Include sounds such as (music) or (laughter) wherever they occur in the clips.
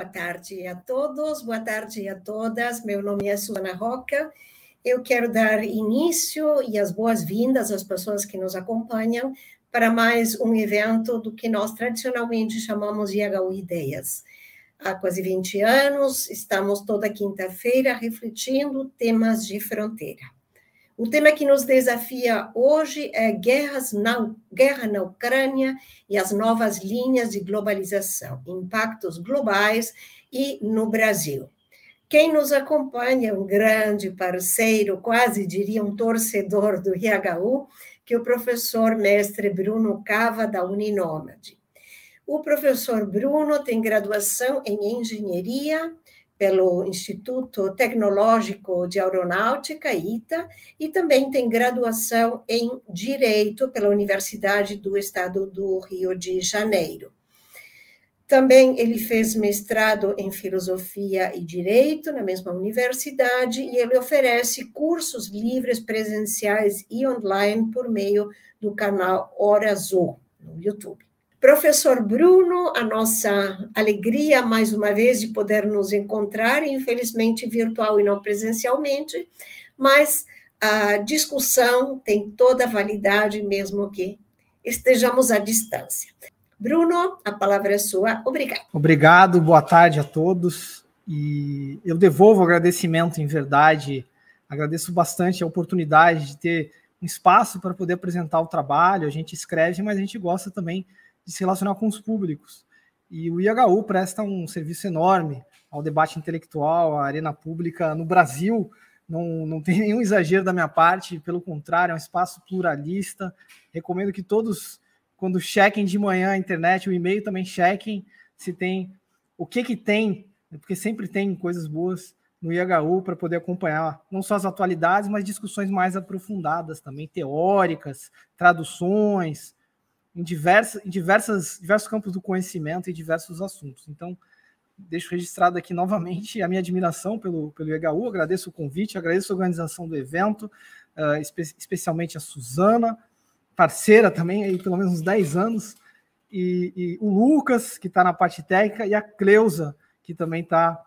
Boa tarde a todos, boa tarde a todas. Meu nome é Susana Roca. Eu quero dar início e as boas-vindas às pessoas que nos acompanham para mais um evento do que nós tradicionalmente chamamos de IHU Ideias. Há quase 20 anos, estamos toda quinta-feira refletindo temas de fronteira. O tema que nos desafia hoje é guerras na, guerra na Ucrânia e as novas linhas de globalização, impactos globais e no Brasil. Quem nos acompanha, um grande parceiro, quase diria um torcedor do IHU, que é o professor mestre Bruno Cava, da Uninômade. O professor Bruno tem graduação em engenharia pelo Instituto Tecnológico de Aeronáutica, ITA, e também tem graduação em Direito pela Universidade do Estado do Rio de Janeiro. Também ele fez mestrado em Filosofia e Direito na mesma universidade e ele oferece cursos livres presenciais e online por meio do canal Hora Azul no YouTube. Professor Bruno, a nossa alegria mais uma vez de poder nos encontrar, infelizmente virtual e não presencialmente, mas a discussão tem toda a validade, mesmo que estejamos à distância. Bruno, a palavra é sua. Obrigado. Obrigado, boa tarde a todos. E eu devolvo o agradecimento, em verdade. Agradeço bastante a oportunidade de ter um espaço para poder apresentar o trabalho. A gente escreve, mas a gente gosta também de se relacionar com os públicos. E o IHU presta um serviço enorme ao debate intelectual, à arena pública no Brasil. Não, não tem nenhum exagero da minha parte, pelo contrário, é um espaço pluralista. Recomendo que todos, quando chequem de manhã a internet, o e-mail também chequem se tem o que, que tem, porque sempre tem coisas boas no IHU para poder acompanhar não só as atualidades, mas discussões mais aprofundadas também, teóricas, traduções, em, diversas, em diversas, diversos campos do conhecimento e diversos assuntos. Então, deixo registrado aqui novamente a minha admiração pelo, pelo EHU, agradeço o convite, agradeço a organização do evento, uh, espe especialmente a Suzana, parceira também, aí pelo menos uns 10 anos, e, e o Lucas, que está na parte técnica, e a Cleusa, que também está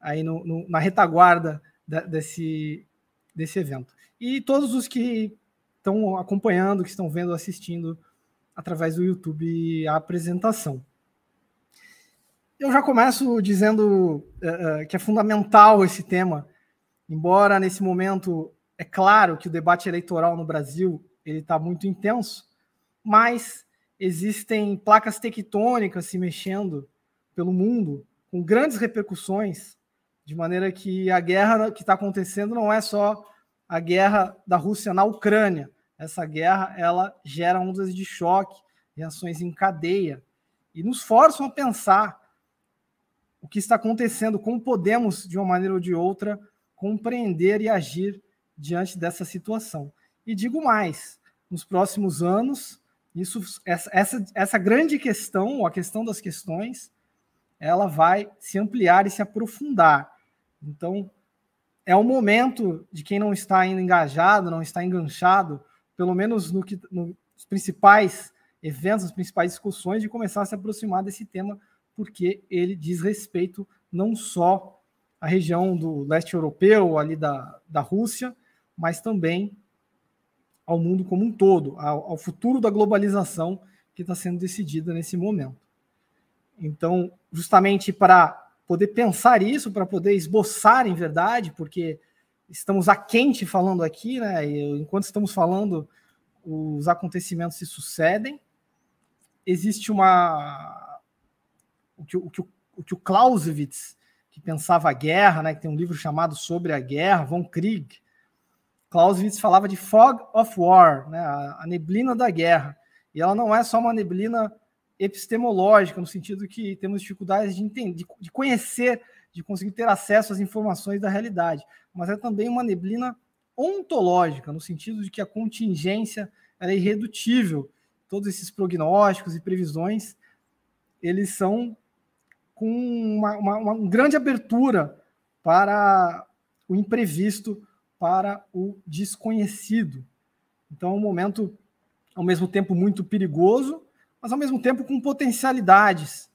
aí no, no, na retaguarda da, desse, desse evento. E todos os que estão acompanhando, que estão vendo, assistindo através do YouTube a apresentação. Eu já começo dizendo uh, que é fundamental esse tema, embora nesse momento é claro que o debate eleitoral no Brasil ele está muito intenso, mas existem placas tectônicas se mexendo pelo mundo com grandes repercussões, de maneira que a guerra que está acontecendo não é só a guerra da Rússia na Ucrânia, essa guerra ela gera ondas de choque, reações em cadeia e nos forçam a pensar o que está acontecendo, como podemos, de uma maneira ou de outra, compreender e agir diante dessa situação. E digo mais, nos próximos anos, isso, essa, essa, essa grande questão, ou a questão das questões, ela vai se ampliar e se aprofundar. Então, é o momento de quem não está ainda engajado, não está enganchado pelo menos no que, nos principais eventos, as principais discussões, de começar a se aproximar desse tema, porque ele diz respeito não só à região do leste europeu, ali da, da Rússia, mas também ao mundo como um todo, ao, ao futuro da globalização que está sendo decidida nesse momento. Então, justamente para poder pensar isso, para poder esboçar em verdade, porque estamos a quente falando aqui, né? E enquanto estamos falando, os acontecimentos se sucedem. Existe uma. O que o, que o, que o Clausewitz, que pensava a guerra, né? Que tem um livro chamado Sobre a Guerra, Von Krieg. Clausewitz falava de fog of war, né? a, a neblina da guerra. E ela não é só uma neblina epistemológica, no sentido que temos dificuldades de entender, de conhecer, de conseguir ter acesso às informações da realidade, mas é também uma neblina ontológica, no sentido de que a contingência é irredutível. Todos esses prognósticos e previsões, eles são com uma, uma, uma grande abertura para o imprevisto, para o desconhecido. Então, é um momento, ao mesmo tempo, muito perigoso, mas ao mesmo tempo com potencialidades,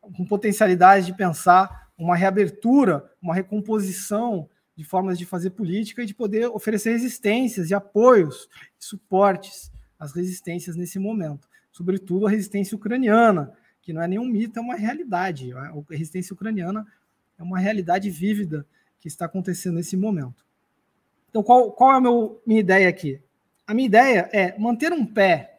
com potencialidades de pensar uma reabertura, uma recomposição de formas de fazer política e de poder oferecer resistências e apoios, e suportes às resistências nesse momento, sobretudo a resistência ucraniana, que não é nenhum mito, é uma realidade. A resistência ucraniana é uma realidade vívida que está acontecendo nesse momento. Então, qual, qual é a meu, minha ideia aqui? A minha ideia é manter um pé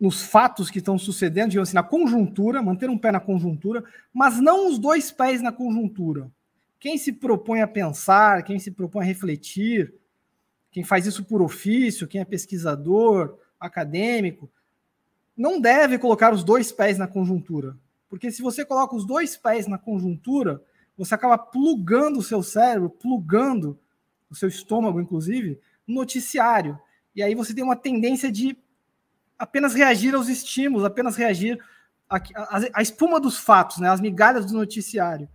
nos fatos que estão sucedendo, digamos assim, na conjuntura, manter um pé na conjuntura, mas não os dois pés na conjuntura. Quem se propõe a pensar, quem se propõe a refletir, quem faz isso por ofício, quem é pesquisador, acadêmico, não deve colocar os dois pés na conjuntura. Porque se você coloca os dois pés na conjuntura, você acaba plugando o seu cérebro, plugando o seu estômago, inclusive, no noticiário. E aí você tem uma tendência de apenas reagir aos estímulos, apenas reagir à, espuma dos fatos, né, às migalhas do noticiário.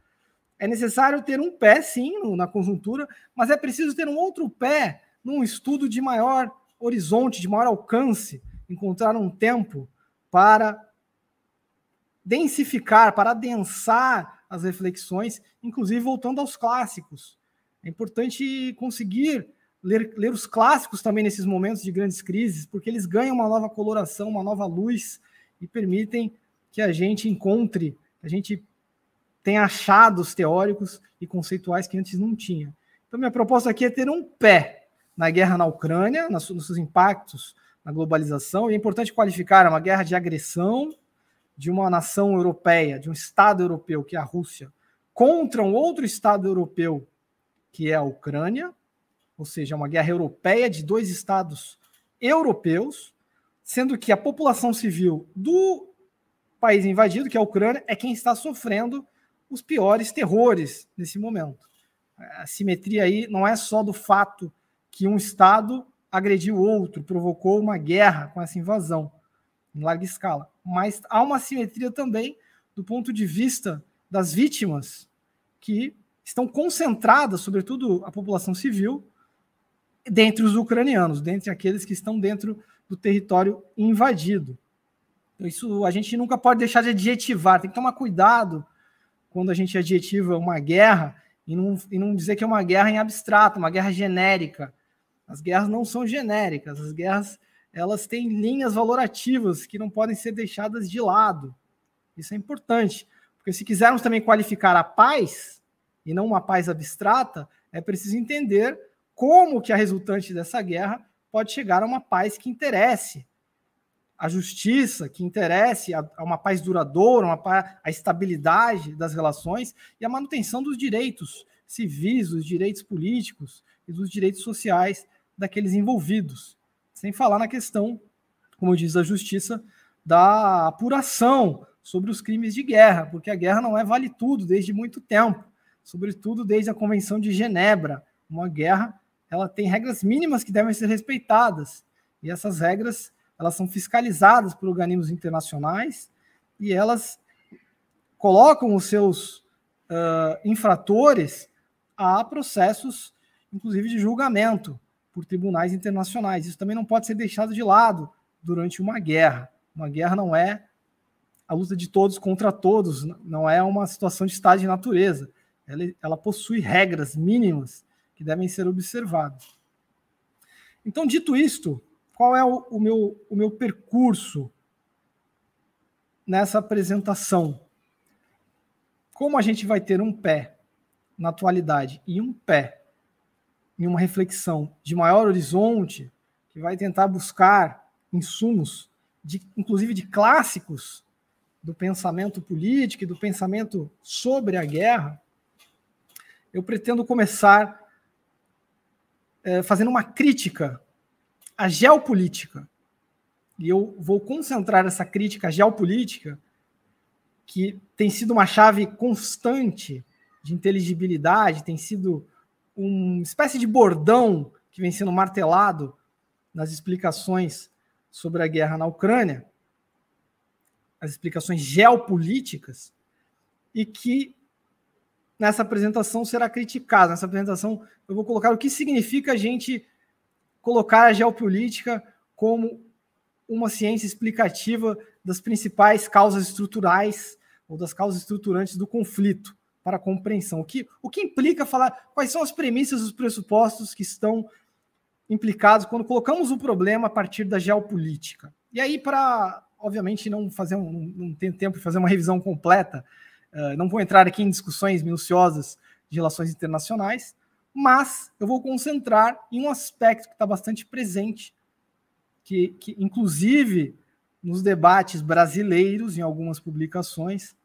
É necessário ter um pé, sim, na conjuntura, mas é preciso ter um outro pé num estudo de maior horizonte, de maior alcance, encontrar um tempo para densificar, para adensar as reflexões, inclusive voltando aos clássicos. É importante conseguir ler, ler os clássicos também nesses momentos de grandes crises, porque eles ganham uma nova coloração, uma nova luz e permitem que a gente encontre, a gente tenha achados teóricos e conceituais que antes não tinha. Então, minha proposta aqui é ter um pé na guerra na Ucrânia, nos seus impactos na globalização, e é importante qualificar uma guerra de agressão de uma nação europeia, de um Estado europeu, que é a Rússia, contra um outro Estado europeu, que é a Ucrânia, ou seja, uma guerra europeia de dois estados europeus, sendo que a população civil do país invadido, que é a Ucrânia, é quem está sofrendo os piores terrores nesse momento. A simetria aí não é só do fato que um estado agrediu outro, provocou uma guerra com essa invasão em larga escala, mas há uma simetria também do ponto de vista das vítimas que estão concentradas, sobretudo a população civil, dentre os ucranianos, dentre aqueles que estão dentro do território invadido. Então, isso a gente nunca pode deixar de adjetivar, tem que tomar cuidado quando a gente adjetiva uma guerra e não, e não dizer que é uma guerra em abstrato, uma guerra genérica. As guerras não são genéricas, as guerras elas têm linhas valorativas que não podem ser deixadas de lado. Isso é importante, porque se quisermos também qualificar a paz, e não uma paz abstrata, é preciso entender como que a resultante dessa guerra pode chegar a uma paz que interesse a justiça, que interesse a, a uma paz duradoura, uma a estabilidade das relações e a manutenção dos direitos civis, dos direitos políticos e dos direitos sociais daqueles envolvidos. Sem falar na questão, como diz a justiça, da apuração sobre os crimes de guerra, porque a guerra não é vale tudo desde muito tempo, sobretudo desde a Convenção de Genebra, uma guerra ela tem regras mínimas que devem ser respeitadas. E essas regras elas são fiscalizadas por organismos internacionais e elas colocam os seus uh, infratores a processos, inclusive de julgamento, por tribunais internacionais. Isso também não pode ser deixado de lado durante uma guerra. Uma guerra não é a luta de todos contra todos, não é uma situação de estado de natureza. Ela, ela possui regras mínimas que devem ser observados. Então, dito isto, qual é o, o, meu, o meu percurso nessa apresentação? Como a gente vai ter um pé na atualidade e um pé em uma reflexão de maior horizonte, que vai tentar buscar insumos, de, inclusive de clássicos do pensamento político e do pensamento sobre a guerra, eu pretendo começar é, fazendo uma crítica à geopolítica. E eu vou concentrar essa crítica à geopolítica, que tem sido uma chave constante de inteligibilidade, tem sido uma espécie de bordão que vem sendo martelado nas explicações sobre a guerra na Ucrânia, as explicações geopolíticas, e que nessa apresentação será criticado. Nessa apresentação eu vou colocar o que significa a gente colocar a geopolítica como uma ciência explicativa das principais causas estruturais ou das causas estruturantes do conflito para a compreensão. O que, o que implica falar quais são as premissas, os pressupostos que estão implicados quando colocamos o problema a partir da geopolítica. E aí, para, obviamente, não fazer um, não ter tempo de fazer uma revisão completa, uh, não vou entrar aqui em discussões minuciosas de relações internacionais, mas eu vou concentrar em um aspecto que está bastante presente, que, que inclusive nos debates brasileiros, em algumas publicações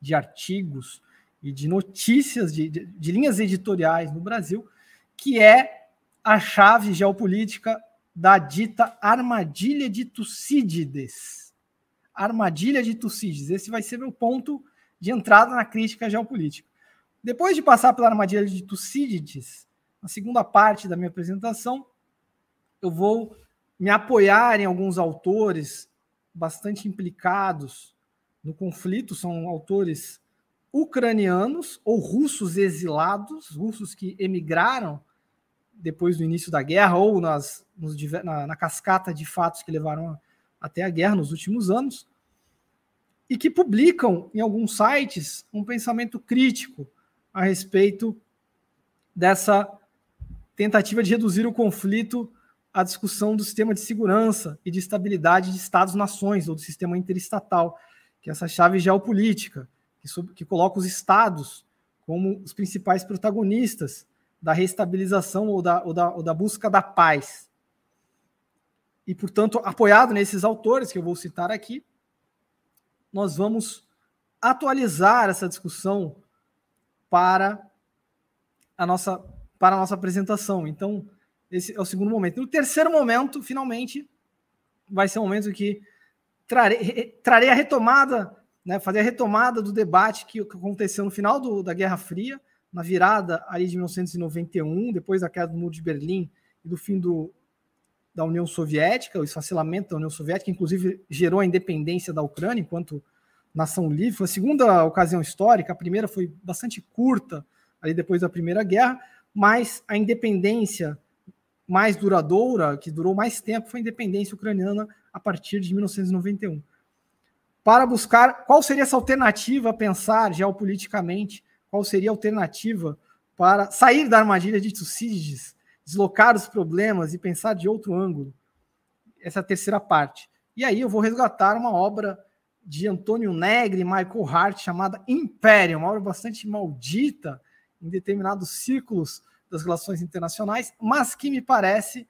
de artigos e de notícias de, de, de linhas editoriais no Brasil, que é a chave geopolítica da dita armadilha de Tucídides. Armadilha de Tucídides. Esse vai ser meu ponto de entrada na crítica geopolítica. Depois de passar pela armadilha de Tucídides, na segunda parte da minha apresentação, eu vou me apoiar em alguns autores bastante implicados no conflito, são autores ucranianos ou russos exilados, russos que emigraram depois do início da guerra ou nas, nos, na, na, cascata de fatos que levaram até a guerra nos últimos anos, e que publicam em alguns sites um pensamento crítico a respeito dessa tentativa de reduzir o conflito à discussão do sistema de segurança e de estabilidade de Estados-nações ou do sistema interestatal, que é essa chave geopolítica, que, que coloca os estados como os principais protagonistas da restabilização ou da, ou da, ou da busca da paz. E, portanto, apoiado nesses autores que eu vou citar aqui, nós vamos atualizar essa discussão para a nossa, para a nossa apresentação. Então, esse é o segundo momento. No terceiro momento, finalmente, vai ser um momento que trarei, trarei a retomada, né, fazer a retomada do debate que, que aconteceu no final do, da Guerra Fria, na virada ali de 1991, depois da queda do Muro de Berlim e do fim do, da União Soviética, o esfacelamento da União Soviética, inclusive gerou a independência da Ucrânia enquanto nação livre. Foi a segunda ocasião histórica, a primeira foi bastante curta, ali depois da Primeira Guerra, mas a independência mais duradoura, que durou mais tempo, foi a independência ucraniana a partir de 1991. Para buscar qual seria essa alternativa a pensar geopoliticamente qual seria a alternativa para sair da armadilha de Tucídides, deslocar os problemas e pensar de outro ângulo. Essa é terceira parte. E aí eu vou resgatar uma obra de Antônio Negri e Michael Hart chamada Império, uma obra bastante maldita em determinados círculos das relações internacionais, mas que me parece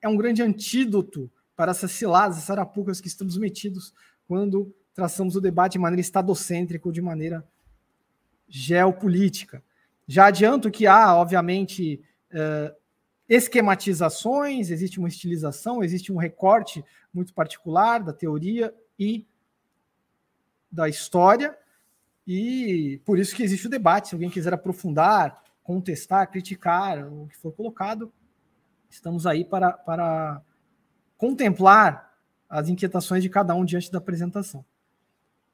é um grande antídoto para essas ciladas, essas arapucas que estamos metidos quando traçamos o debate de maneira estadocêntrica ou de maneira geopolítica. Já adianto que há, obviamente, uh, esquematizações, existe uma estilização, existe um recorte muito particular da teoria e da história, e por isso que existe o debate. Se alguém quiser aprofundar, contestar, criticar o que for colocado, estamos aí para, para contemplar as inquietações de cada um diante da apresentação.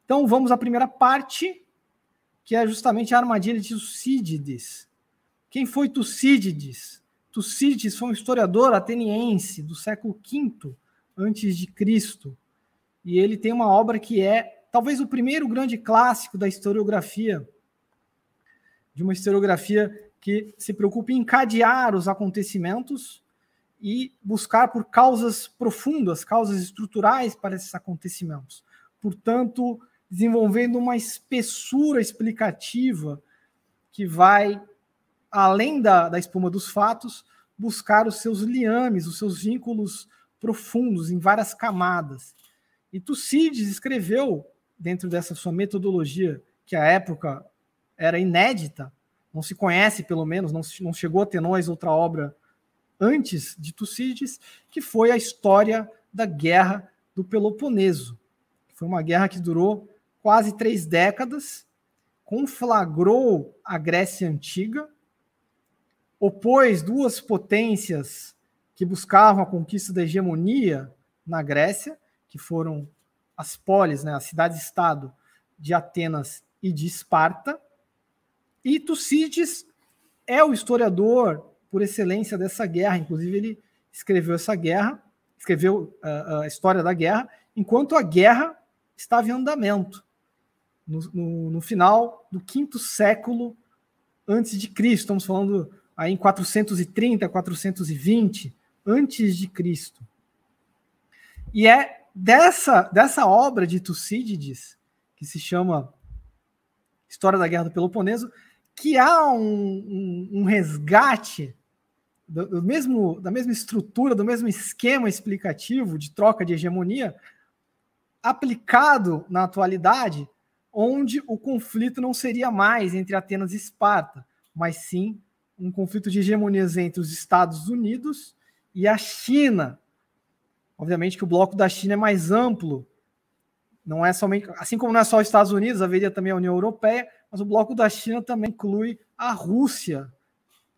Então, vamos à primeira parte, que é justamente a armadilha de Tucídides. Quem foi Tucídides? Tucídides foi um historiador ateniense do século V antes de Cristo. E ele tem uma obra que é talvez o primeiro grande clássico da historiografia, de uma historiografia que se preocupa em encadear os acontecimentos e buscar por causas profundas, causas estruturais para esses acontecimentos. Portanto, desenvolvendo uma espessura explicativa que vai, além da, da espuma dos fatos, buscar os seus liames, os seus vínculos profundos em várias camadas. E Tucídides escreveu, dentro dessa sua metodologia, que à época era inédita, não se conhece, pelo menos, não, não chegou a ter nós outra obra antes de Tucídides, que foi a história da Guerra do Peloponeso. Foi uma guerra que durou quase três décadas, conflagrou a Grécia Antiga, opôs duas potências que buscavam a conquista da hegemonia na Grécia, que foram as polis, né, as cidades-estado de Atenas e de Esparta. E Tucídides é o historiador por excelência dessa guerra, inclusive ele escreveu essa guerra, escreveu uh, a história da guerra, enquanto a guerra estava em andamento, no, no, no final do quinto século antes de Cristo, estamos falando aí em 430, 420 antes de Cristo. E é dessa, dessa obra de Tucídides, que se chama História da Guerra do Peloponeso, que há um, um, um resgate do, do, mesmo, da mesma estrutura, do mesmo esquema explicativo de troca de hegemonia aplicado na atualidade, onde o conflito não seria mais entre Atenas e Esparta, mas sim um conflito de hegemonias entre os Estados Unidos e a China. Obviamente que o bloco da China é mais amplo, não é somente, assim como não é só os Estados Unidos, haveria também a União Europeia, mas o bloco da China também inclui a Rússia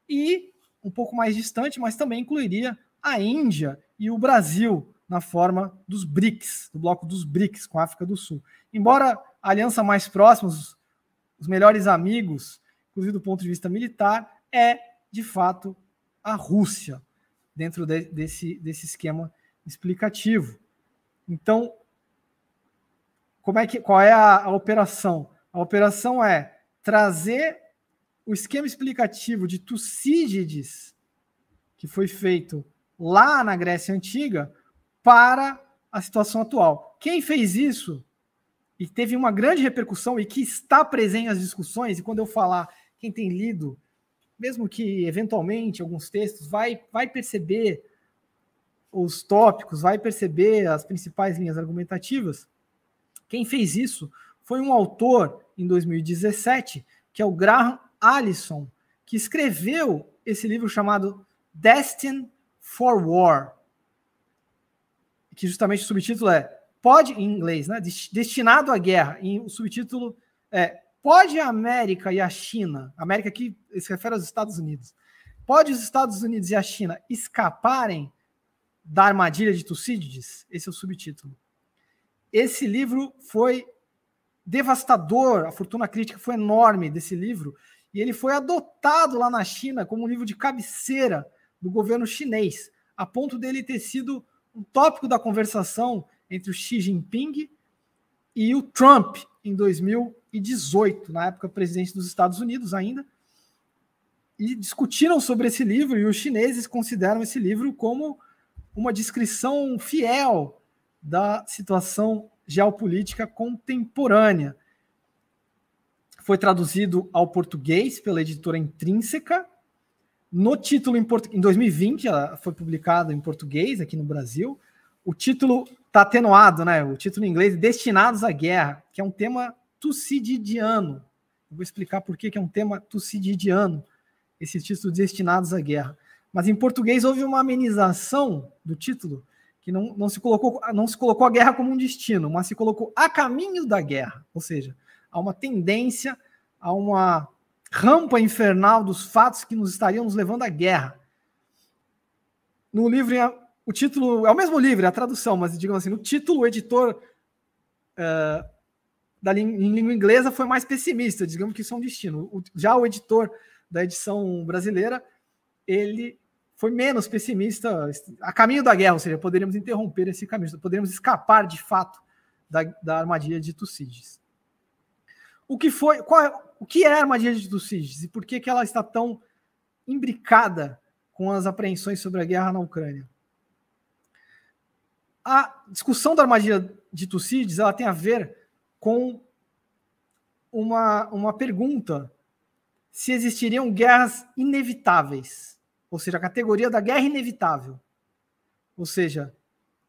e um pouco mais distante, mas também incluiria a Índia e o Brasil na forma dos BRICS, do bloco dos BRICS com a África do Sul. Embora a aliança mais próxima, os, melhores amigos, inclusive do ponto de vista militar, é de fato a Rússia dentro de, desse, desse esquema explicativo. Então, como é que, qual é a, a operação? A operação é trazer o esquema explicativo de Tucídides, que foi feito lá na Grécia Antiga, para a situação atual. Quem fez isso e teve uma grande repercussão e que está presente nas discussões, e quando eu falar, quem tem lido mesmo que eventualmente alguns textos, vai, vai perceber os tópicos, vai perceber as principais linhas argumentativas. Quem fez isso foi um autor em 2017, que é o Graham Allison, que escreveu esse livro chamado Destined for War, que justamente o subtítulo é pode em inglês, né? Destinado à guerra. E o subtítulo é Pode a América e a China, América aqui se refere aos Estados Unidos, pode os Estados Unidos e a China escaparem da armadilha de Tucídides? Esse é o subtítulo. Esse livro foi devastador, a fortuna crítica foi enorme desse livro, e ele foi adotado lá na China como um livro de cabeceira do governo chinês, a ponto dele ter sido um tópico da conversação entre o Xi Jinping e o Trump em 2018, na época presidente dos Estados Unidos ainda, e discutiram sobre esse livro e os chineses consideram esse livro como uma descrição fiel da situação geopolítica contemporânea. Foi traduzido ao português pela editora Intrínseca. No título em, em 2020, ela foi publicado em português aqui no Brasil. O título está atenuado, né? O título em inglês, Destinados à Guerra, que é um tema tucididiano. Eu vou explicar por que, é um tema tucididiano, esse título Destinados à Guerra. Mas em português houve uma amenização do título, que não, não, se colocou, não se colocou a guerra como um destino, mas se colocou a caminho da guerra. Ou seja, há uma tendência, a uma rampa infernal dos fatos que nos estariam nos levando à guerra. No livro o título é o mesmo livro, é a tradução, mas digamos assim, no título o editor uh, da em língua inglesa foi mais pessimista, digamos que isso é um destino. O, já o editor da edição brasileira, ele foi menos pessimista, a caminho da guerra, ou seja, poderíamos interromper esse caminho, poderíamos escapar de fato da, da armadilha de Tucídides. O que foi, qual é, o que é a armadilha de Tucídides e por que, que ela está tão imbricada com as apreensões sobre a guerra na Ucrânia? a discussão da armadilha de Tucídides ela tem a ver com uma, uma pergunta se existiriam guerras inevitáveis, ou seja, a categoria da guerra inevitável. Ou seja,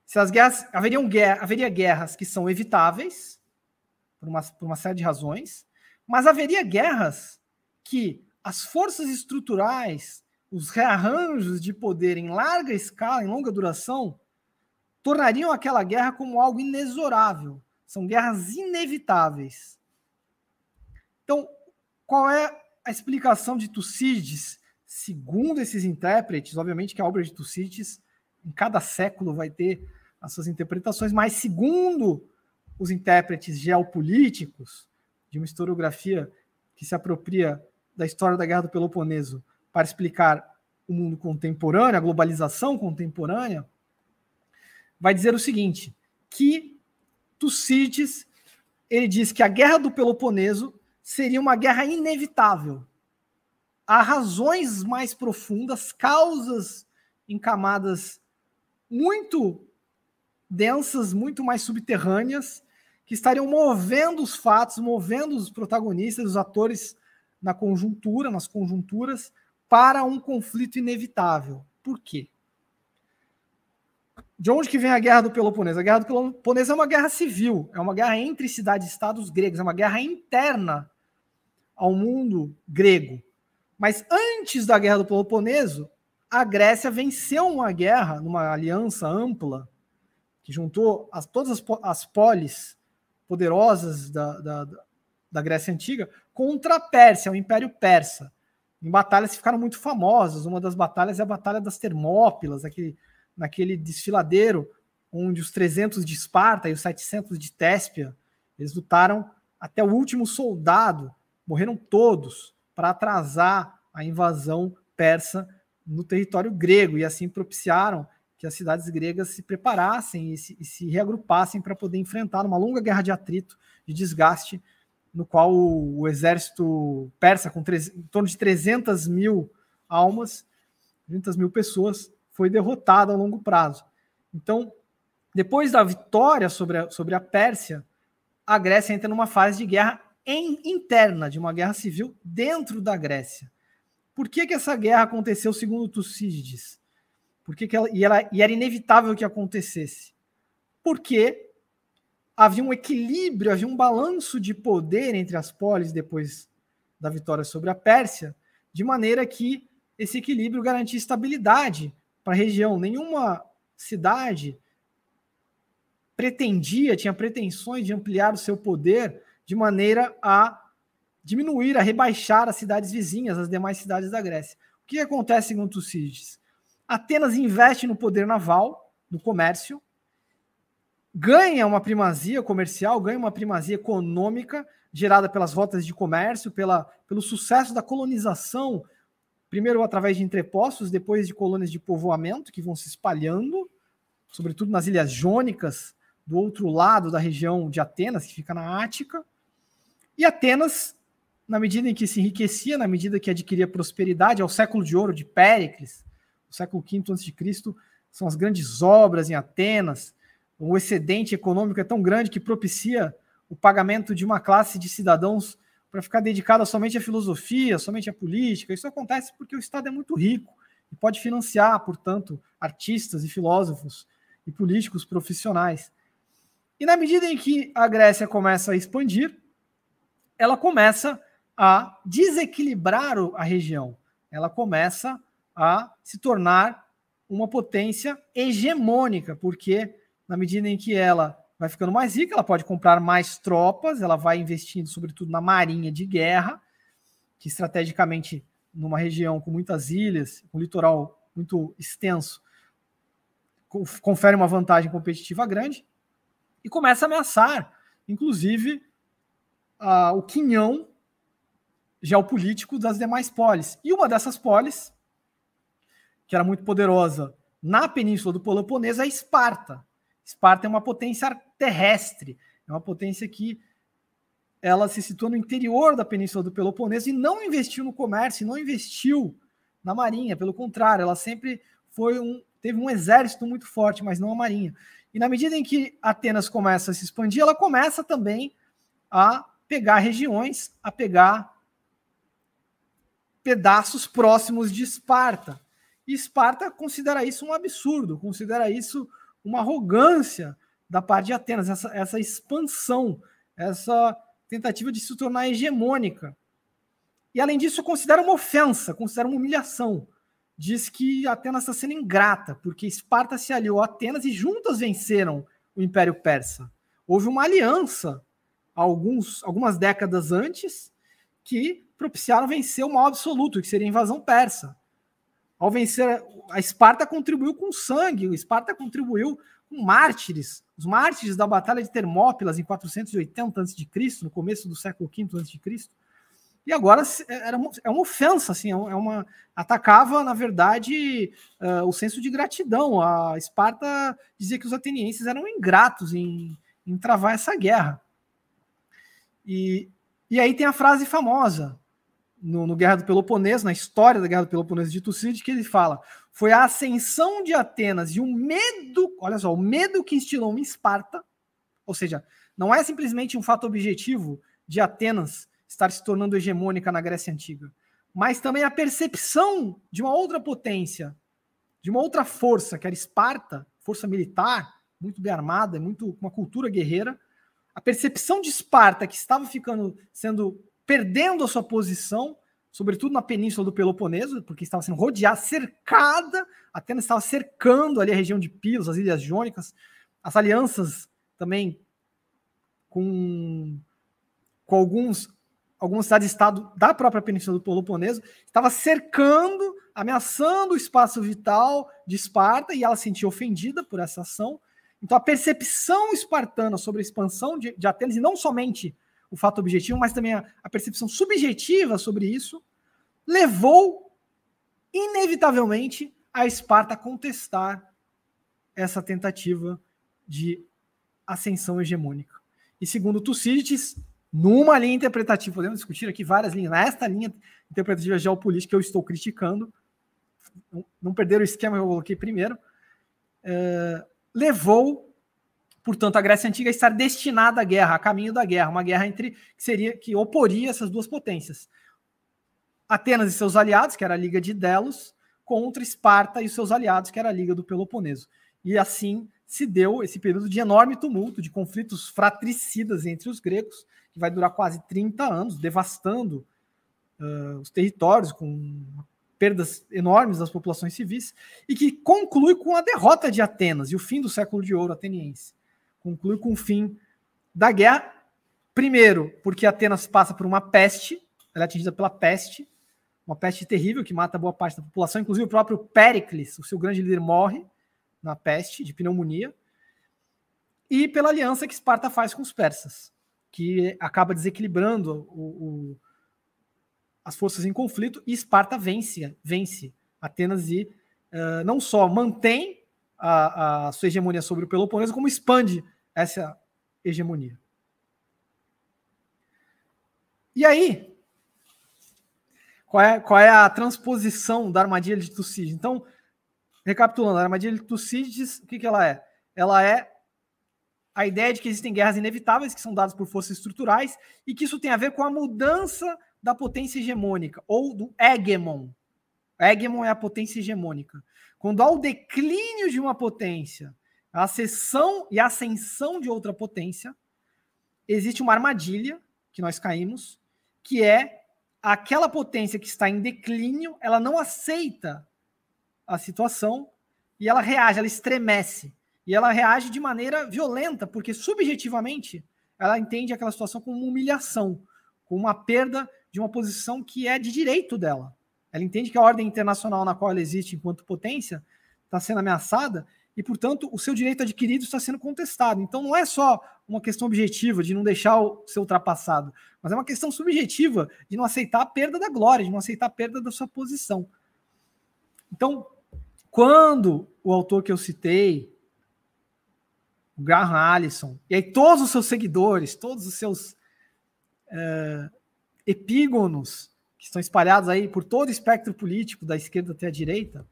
se as guerras haveriam guerra, haveria guerras que são evitáveis por uma, por uma série de razões, mas haveria guerras que as forças estruturais, os rearranjos de poder em larga escala, em longa duração, tornariam aquela guerra como algo inexorável. São guerras inevitáveis. Então, qual é a explicação de Tucídides? Segundo esses intérpretes, obviamente que a obra de Tucídides, em cada século, vai ter as suas interpretações, mas segundo os intérpretes geopolíticos, de uma historiografia que se apropria da história da Guerra do Peloponeso para explicar o mundo contemporâneo, a globalização contemporânea, vai dizer o seguinte, que Tucídides ele diz que a Guerra do Peloponeso seria uma guerra inevitável. Há razões mais profundas, causas em camadas muito densas, muito mais subterrâneas, que estariam movendo os fatos, movendo os protagonistas, os atores na conjuntura, nas conjunturas, para um conflito inevitável. Por quê? De onde que vem a guerra do Peloponeso? A guerra do Peloponeso é uma guerra civil, é uma guerra entre cidades-estados gregos, é uma guerra interna ao mundo grego. Mas antes da guerra do Peloponeso, a Grécia venceu uma guerra numa aliança ampla que juntou as, todas as, as polis poderosas da, da, da Grécia Antiga contra a Pérsia, o Império Persa. Em batalhas que ficaram muito famosas. Uma das batalhas é a Batalha das Termópilas, aquele, naquele desfiladeiro onde os 300 de Esparta e os 700 de Téspia eles lutaram até o último soldado, morreram todos para atrasar a invasão persa no território grego. E assim propiciaram que as cidades gregas se preparassem e se, e se reagrupassem para poder enfrentar uma longa guerra de atrito, de desgaste, no qual o, o exército persa, com tre, em torno de 300 mil almas, 300 mil pessoas, foi derrotado a longo prazo. Então, depois da vitória sobre a, sobre a Pérsia, a Grécia entra numa fase de guerra em, interna, de uma guerra civil dentro da Grécia. Por que, que essa guerra aconteceu segundo Tucídides? Por que, que ela, e, ela, e era inevitável que acontecesse? Porque havia um equilíbrio, havia um balanço de poder entre as polis depois da vitória sobre a Pérsia, de maneira que esse equilíbrio garantia estabilidade para a região. Nenhuma cidade pretendia, tinha pretensões de ampliar o seu poder de maneira a diminuir, a rebaixar as cidades vizinhas, as demais cidades da Grécia. O que acontece com Tucídides? Atenas investe no poder naval, no comércio, ganha uma primazia comercial, ganha uma primazia econômica gerada pelas rotas de comércio, pela, pelo sucesso da colonização, primeiro através de entrepostos, depois de colônias de povoamento que vão se espalhando, sobretudo nas ilhas jônicas, do outro lado da região de Atenas, que fica na Ática. E Atenas, na medida em que se enriquecia, na medida que adquiria prosperidade, ao século de ouro de Péricles, século V a.C., são as grandes obras em Atenas. O excedente econômico é tão grande que propicia o pagamento de uma classe de cidadãos para ficar dedicada somente à filosofia, somente à política. Isso acontece porque o Estado é muito rico e pode financiar, portanto, artistas e filósofos e políticos profissionais. E na medida em que a Grécia começa a expandir, ela começa a desequilibrar a região. Ela começa a se tornar uma potência hegemônica, porque na medida em que ela vai ficando mais rica, ela pode comprar mais tropas, ela vai investindo sobretudo na marinha de guerra, que estrategicamente numa região com muitas ilhas, um litoral muito extenso, confere uma vantagem competitiva grande e começa a ameaçar, inclusive, o quinhão geopolítico das demais polis. E uma dessas polis que era muito poderosa na península do Peloponeso, é Esparta. Esparta é uma potência terrestre, é uma potência que ela se situa no interior da península do Peloponeso e não investiu no comércio, não investiu na marinha, pelo contrário, ela sempre foi um teve um exército muito forte, mas não a marinha. E na medida em que Atenas começa a se expandir, ela começa também a pegar regiões, a pegar pedaços próximos de Esparta. E Esparta considera isso um absurdo, considera isso uma arrogância da parte de Atenas, essa, essa expansão, essa tentativa de se tornar hegemônica. E além disso, considera uma ofensa, considera uma humilhação. Diz que Atenas está sendo ingrata, porque Esparta se aliou a Atenas e juntas venceram o Império Persa. Houve uma aliança alguns, algumas décadas antes que propiciaram vencer o mal absoluto, que seria a invasão persa. Ao vencer, a Esparta contribuiu com sangue, a Esparta contribuiu com mártires. Os mártires da Batalha de Termópilas em 480 a.C., no começo do século V a.C., e agora era uma, é uma ofensa, assim, é uma atacava, na verdade, uh, o senso de gratidão. A Esparta dizia que os atenienses eram ingratos em, em travar essa guerra. E, e aí tem a frase famosa no, no, Guerra do Peloponeso, na história da Guerra do Peloponeso de Tucídides, que ele fala: foi a ascensão de Atenas e o medo, olha só, o medo que instilou em Esparta, ou seja, não é simplesmente um fato objetivo de Atenas estar se tornando hegemônica na Grécia Antiga, mas também a percepção de uma outra potência, de uma outra força, que era Esparta, força militar, muito bem armada, muito uma cultura guerreira, a percepção de Esparta que estava ficando sendo perdendo a sua posição, sobretudo na península do Peloponeso, porque estava sendo rodeada, cercada, Atenas estava cercando ali a região de Pilos, as ilhas jônicas, as alianças também com, com alguns algumas cidades-estado da própria Península do Peloponeso, estava cercando, ameaçando o espaço vital de Esparta, e ela se sentia ofendida por essa ação. Então, a percepção espartana sobre a expansão de, de Atenas, e não somente o fato objetivo, mas também a, a percepção subjetiva sobre isso, levou, inevitavelmente, a Esparta a contestar essa tentativa de ascensão hegemônica. E segundo Tucídides, numa linha interpretativa, podemos discutir aqui várias linhas, nesta linha interpretativa geopolítica que eu estou criticando, não perder o esquema que eu coloquei primeiro, é, levou, portanto, a Grécia Antiga a estar destinada à guerra, a caminho da guerra, uma guerra entre que seria que oporia essas duas potências. Atenas e seus aliados, que era a Liga de Delos, contra Esparta e seus aliados, que era a Liga do Peloponeso. E assim se deu esse período de enorme tumulto, de conflitos fratricidas entre os gregos, que vai durar quase 30 anos, devastando uh, os territórios, com perdas enormes das populações civis, e que conclui com a derrota de Atenas e o fim do século de ouro ateniense. Conclui com o fim da guerra, primeiro, porque Atenas passa por uma peste, ela é atingida pela peste, uma peste terrível que mata boa parte da população, inclusive o próprio Péricles, o seu grande líder, morre na peste de pneumonia, e pela aliança que Esparta faz com os persas que acaba desequilibrando o, o, as forças em conflito e Esparta vence, vence Atenas e uh, não só mantém a, a, sua hegemonia sobre o Peloponeso, como expande essa hegemonia. E aí, qual é, qual é a transposição da armadilha de Tucídides? Então, recapitulando, a armadilha de Tucídides, o que, que ela é? Ela é a ideia de que existem guerras inevitáveis que são dadas por forças estruturais e que isso tem a ver com a mudança da potência hegemônica ou do hegemon. Hegemon é a potência hegemônica. Quando há o declínio de uma potência, a acessão e a ascensão de outra potência, existe uma armadilha que nós caímos, que é aquela potência que está em declínio, ela não aceita a situação e ela reage, ela estremece. E ela reage de maneira violenta, porque subjetivamente ela entende aquela situação como uma humilhação, como uma perda de uma posição que é de direito dela. Ela entende que a ordem internacional na qual ela existe enquanto potência está sendo ameaçada e, portanto, o seu direito adquirido está sendo contestado. Então, não é só uma questão objetiva de não deixar o ser ultrapassado, mas é uma questão subjetiva de não aceitar a perda da glória, de não aceitar a perda da sua posição. Então, quando o autor que eu citei, o Graham Allison, e aí todos os seus seguidores, todos os seus é, epígonos que estão espalhados aí por todo o espectro político, da esquerda até a direita,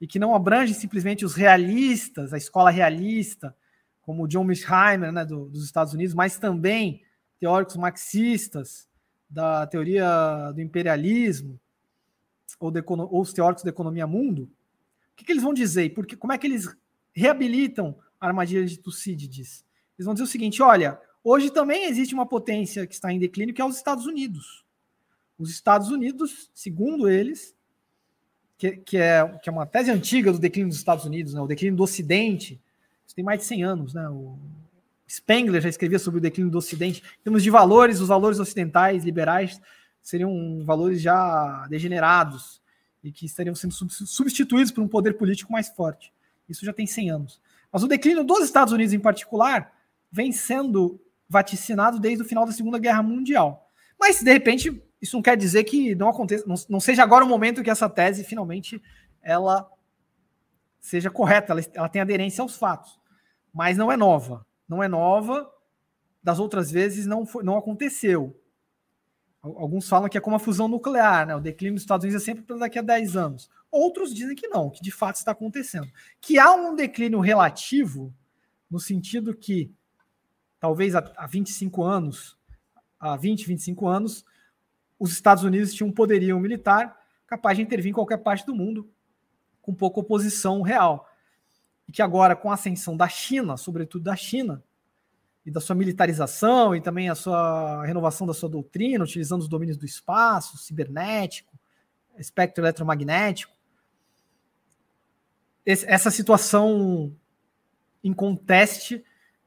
e que não abrange simplesmente os realistas, a escola realista, como o John Mearsheimer, né, do, dos Estados Unidos, mas também teóricos marxistas da teoria do imperialismo, ou, de, ou os teóricos da economia mundo, o que, que eles vão dizer? Porque, como é que eles reabilitam a armadilha de Tucídides? Eles vão dizer o seguinte: olha, hoje também existe uma potência que está em declínio, que é os Estados Unidos. Os Estados Unidos, segundo eles, que, que, é, que é uma tese antiga do declínio dos Estados Unidos, né, o declínio do Ocidente, isso tem mais de 100 anos, né? O Spengler já escrevia sobre o declínio do Ocidente. Em termos de valores, os valores ocidentais, liberais, seriam valores já degenerados e que estariam sendo substituídos por um poder político mais forte. Isso já tem 100 anos. Mas o declínio dos Estados Unidos, em particular, vem sendo vaticinado desde o final da Segunda Guerra Mundial. Mas, de repente, isso não quer dizer que não aconteça, não, não seja agora o momento que essa tese finalmente ela seja correta, ela, ela tem aderência aos fatos. Mas não é nova. Não é nova. Das outras vezes não, foi, não aconteceu. Alguns falam que é como a fusão nuclear, né? O declínio dos Estados Unidos é sempre para daqui a 10 anos. Outros dizem que não, que de fato está acontecendo. Que há um declínio relativo, no sentido que talvez há 25 anos, há 20, 25 anos, os Estados Unidos tinham um poderio militar capaz de intervir em qualquer parte do mundo, com pouca oposição real. E que agora, com a ascensão da China, sobretudo da China, e da sua militarização e também a sua renovação da sua doutrina, utilizando os domínios do espaço, cibernético, espectro eletromagnético. Esse, essa situação em conteste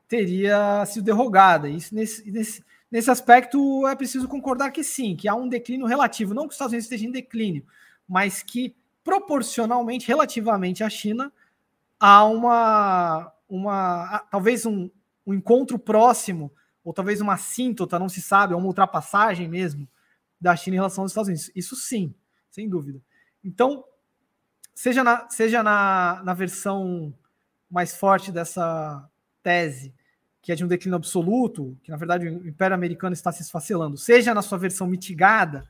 teria sido derrogada. Isso nesse, nesse, nesse aspecto é preciso concordar que sim, que há um declínio relativo, não que os Estados Unidos estejam em declínio, mas que proporcionalmente, relativamente à China, há uma, uma talvez um, um encontro próximo, ou talvez uma síntota, não se sabe, uma ultrapassagem mesmo da China em relação aos Estados Unidos. Isso sim, sem dúvida. Então, seja na, seja na, na versão mais forte dessa tese, que é de um declínio absoluto, que na verdade o Império Americano está se esfacelando, seja na sua versão mitigada,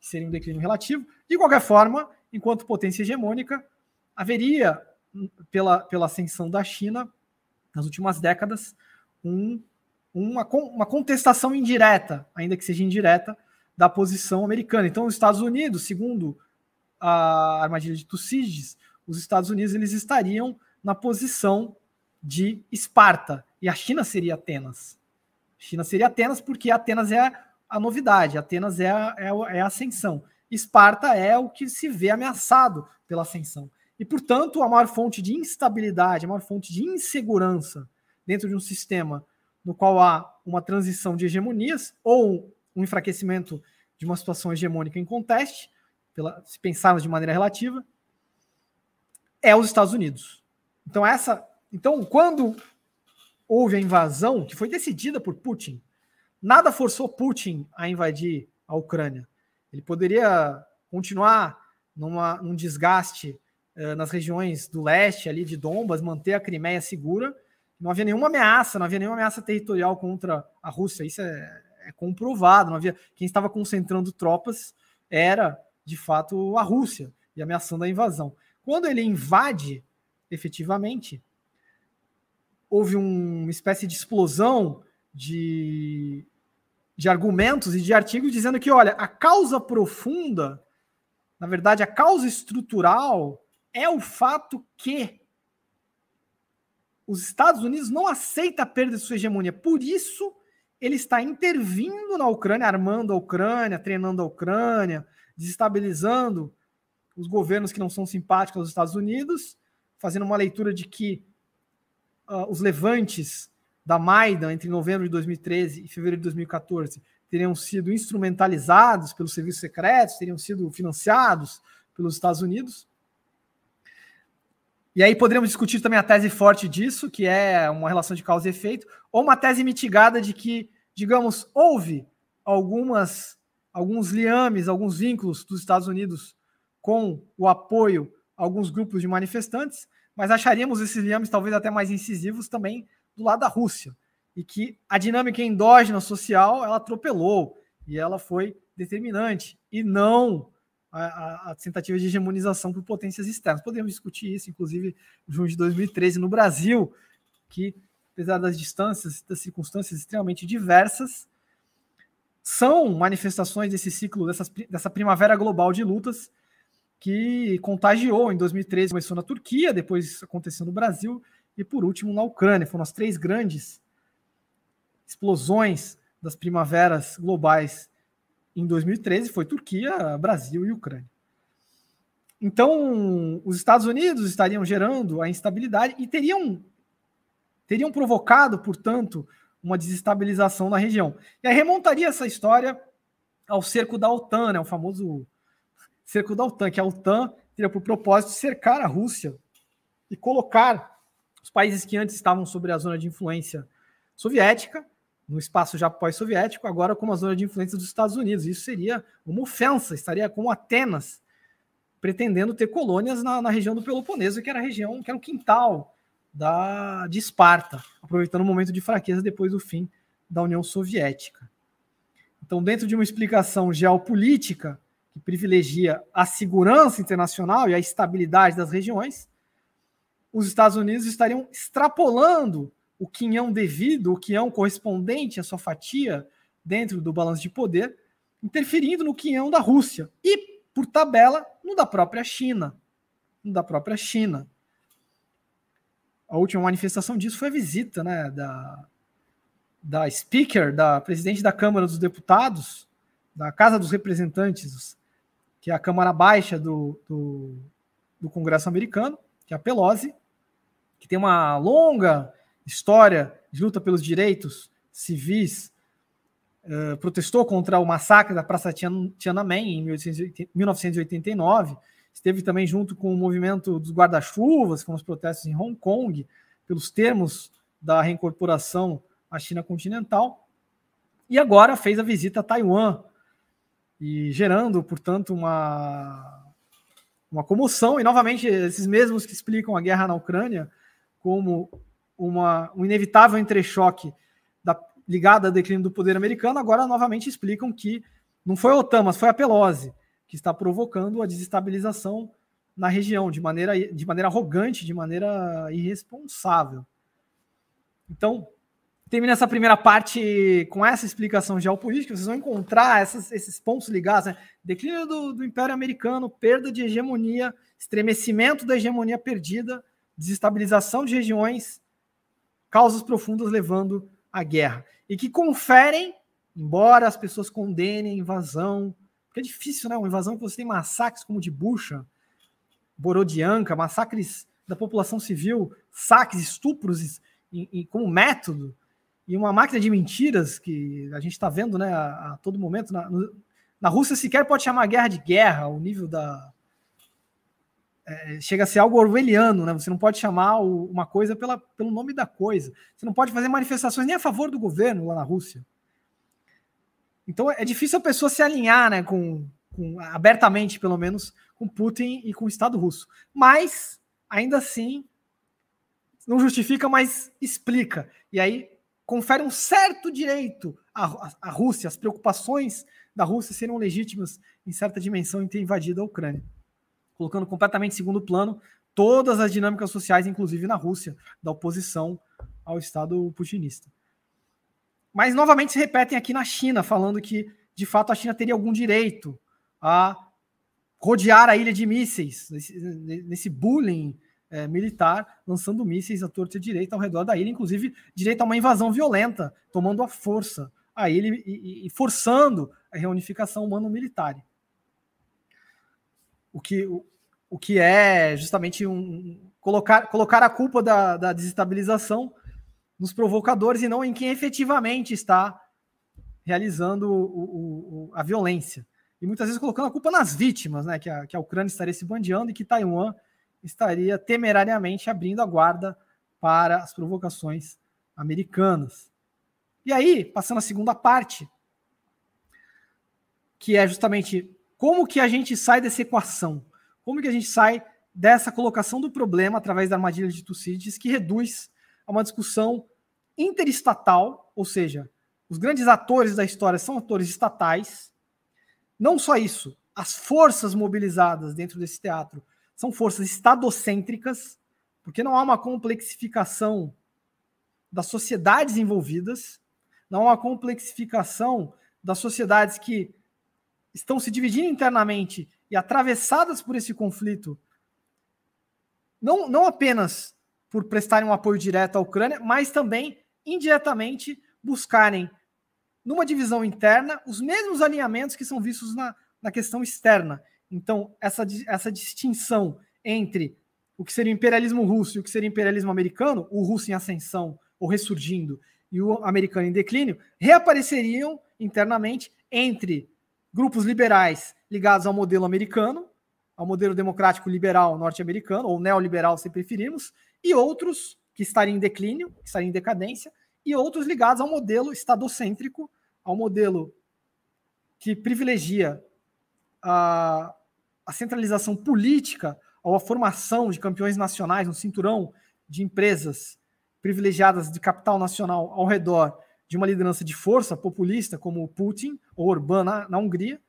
que seria um declínio relativo, de qualquer forma, enquanto potência hegemônica, haveria, pela, pela ascensão da China nas últimas décadas, um, uma, uma contestação indireta, ainda que seja indireta, da posição americana. Então, os Estados Unidos, segundo a armadilha de Tucídides, os Estados Unidos eles estariam na posição de Esparta e a China seria Atenas. China seria Atenas porque Atenas é a novidade, Atenas é a, é é a ascensão. Esparta é o que se vê ameaçado pela ascensão. E, portanto, a maior fonte de instabilidade, a maior fonte de insegurança dentro de um sistema no qual há uma transição de hegemonias ou um enfraquecimento de uma situação hegemônica em conteste, pela, se pensarmos de maneira relativa, é os Estados Unidos. Então essa, então quando houve a invasão que foi decidida por Putin, nada forçou Putin a invadir a Ucrânia. Ele poderia continuar numa, num desgaste uh, nas regiões do leste ali de Donbas, manter a Crimeia segura não havia nenhuma ameaça, não havia nenhuma ameaça territorial contra a Rússia. Isso é, é comprovado. Não havia quem estava concentrando tropas era de fato a Rússia e ameaçando a invasão. Quando ele invade, efetivamente, houve uma espécie de explosão de, de argumentos e de artigos dizendo que, olha, a causa profunda, na verdade, a causa estrutural é o fato que os Estados Unidos não aceita a perda de sua hegemonia. Por isso, ele está intervindo na Ucrânia, armando a Ucrânia, treinando a Ucrânia, desestabilizando os governos que não são simpáticos aos Estados Unidos, fazendo uma leitura de que uh, os levantes da Maidan entre novembro de 2013 e fevereiro de 2014 teriam sido instrumentalizados pelos serviços secretos, teriam sido financiados pelos Estados Unidos. E aí poderíamos discutir também a tese forte disso, que é uma relação de causa e efeito, ou uma tese mitigada de que, digamos, houve algumas alguns liames, alguns vínculos dos Estados Unidos com o apoio a alguns grupos de manifestantes, mas acharíamos esses liames talvez até mais incisivos também do lado da Rússia, e que a dinâmica endógena social ela atropelou e ela foi determinante e não a, a, tentativa de hegemonização por potências externas. Podemos discutir isso, inclusive, junho de 2013, no Brasil, que, apesar das distâncias, das circunstâncias extremamente diversas, são manifestações desse ciclo, dessas, dessa primavera global de lutas que contagiou. Em 2013 começou na Turquia, depois aconteceu no Brasil e por último na Ucrânia. Foram as três grandes explosões das primaveras globais em 2013 foi Turquia, Brasil e Ucrânia. Então, os Estados Unidos estariam gerando a instabilidade e teriam teriam provocado, portanto, uma desestabilização na região. E aí remontaria essa história ao cerco da OTAN, né, o famoso cerco da OTAN, que a OTAN teria por propósito cercar a Rússia e colocar os países que antes estavam sobre a zona de influência soviética no espaço já pós-soviético, agora como a zona de influência dos Estados Unidos. Isso seria uma ofensa, estaria como Atenas pretendendo ter colônias na, na região do Peloponeso, que era a região, que era o quintal da, de Esparta, aproveitando o momento de fraqueza depois do fim da União Soviética. Então, dentro de uma explicação geopolítica que privilegia a segurança internacional e a estabilidade das regiões, os Estados Unidos estariam extrapolando o quinhão devido, o quinhão correspondente à sua fatia dentro do balanço de poder, interferindo no quinhão da Rússia e, por tabela, no da própria China. No da própria China. A última manifestação disso foi a visita né, da, da speaker, da presidente da Câmara dos Deputados, da Casa dos Representantes, que é a Câmara Baixa do, do, do Congresso americano, que é a Pelosi, que tem uma longa história de luta pelos direitos civis, uh, protestou contra o massacre da Praça Tiananmen em 1989, esteve também junto com o movimento dos guarda-chuvas, com os protestos em Hong Kong, pelos termos da reincorporação à China continental, e agora fez a visita a Taiwan, e gerando, portanto, uma, uma comoção, e novamente esses mesmos que explicam a guerra na Ucrânia como uma, um inevitável entrechoque da, ligado ao declínio do poder americano, agora novamente explicam que não foi a OTAN, mas foi a Pelosi que está provocando a desestabilização na região de maneira, de maneira arrogante, de maneira irresponsável. Então, termina essa primeira parte com essa explicação geopolítica. Vocês vão encontrar essas, esses pontos ligados: né? declínio do, do Império Americano, perda de hegemonia, estremecimento da hegemonia perdida, desestabilização de regiões causas profundas levando à guerra. E que conferem, embora as pessoas condenem invasão, porque é difícil, né? Uma invasão que você tem massacres como de Bucha, Borodianka, massacres da população civil, saques, estupros e, como método, e uma máquina de mentiras que a gente está vendo né, a, a, todo momento. Na, no, na Rússia sequer pode chamar guerra de guerra, o nível da, é, chega a ser algo orwelliano, né? Você não pode chamar o, uma coisa pela, pelo nome da coisa. Você não pode fazer manifestações nem a favor do governo lá na Rússia. Então é difícil a pessoa se alinhar, né, com, com abertamente, pelo menos, com Putin e com o Estado russo. Mas ainda assim não justifica, mas explica. E aí confere um certo direito à, à Rússia, as preocupações da Rússia seriam legítimas em certa dimensão em ter invadido a Ucrânia colocando completamente em segundo plano todas as dinâmicas sociais, inclusive na Rússia, da oposição ao Estado putinista. Mas novamente se repetem aqui na China, falando que de fato a China teria algum direito a rodear a ilha de mísseis, nesse, nesse bullying é, militar, lançando mísseis à torta direita ao redor da ilha, inclusive direito a uma invasão violenta, tomando a força a ilha e, e, forçando a reunificação humano-militar. O que, o que é justamente um, colocar, colocar a culpa da, da desestabilização nos provocadores e não em quem efetivamente está realizando o, o, a violência. E muitas vezes colocando a culpa nas vítimas, né? Que a, que a Ucrânia estaria se bandeando e que Taiwan estaria temerariamente abrindo a guarda para as provocações americanas. E aí, passando a segunda parte, que é justamente como que a gente sai dessa equação? Como que a gente sai dessa colocação do problema através da armadilha de Tucídides, que reduz a uma discussão interestatal, ou seja, os grandes atores da história são atores estatais. Não só isso, as forças mobilizadas dentro desse teatro são forças estadocêntricas, porque não há uma complexificação das sociedades envolvidas, não há uma complexificação das sociedades que estão se dividindo internamente e atravessadas por esse conflito, não, não apenas por prestarem um apoio direto à Ucrânia, mas também indiretamente buscarem, numa divisão interna, os mesmos alinhamentos que são vistos na, na questão externa. Então, essa, essa distinção entre o que seria o imperialismo russo e o que seria o imperialismo americano, o russo em ascensão ou ressurgindo e o americano em declínio, reapareceriam internamente entre grupos liberais ligados ao modelo americano, ao modelo democrático liberal norte-americano, ou neoliberal, se preferirmos, e outros que estariam em declínio, que estariam em decadência, e outros ligados ao modelo estadocêntrico, ao modelo que privilegia a, a centralização política ou a formação de campeões nacionais, um cinturão de empresas privilegiadas de capital nacional ao redor de uma liderança de força populista como Putin ou Orbán na, na Hungria,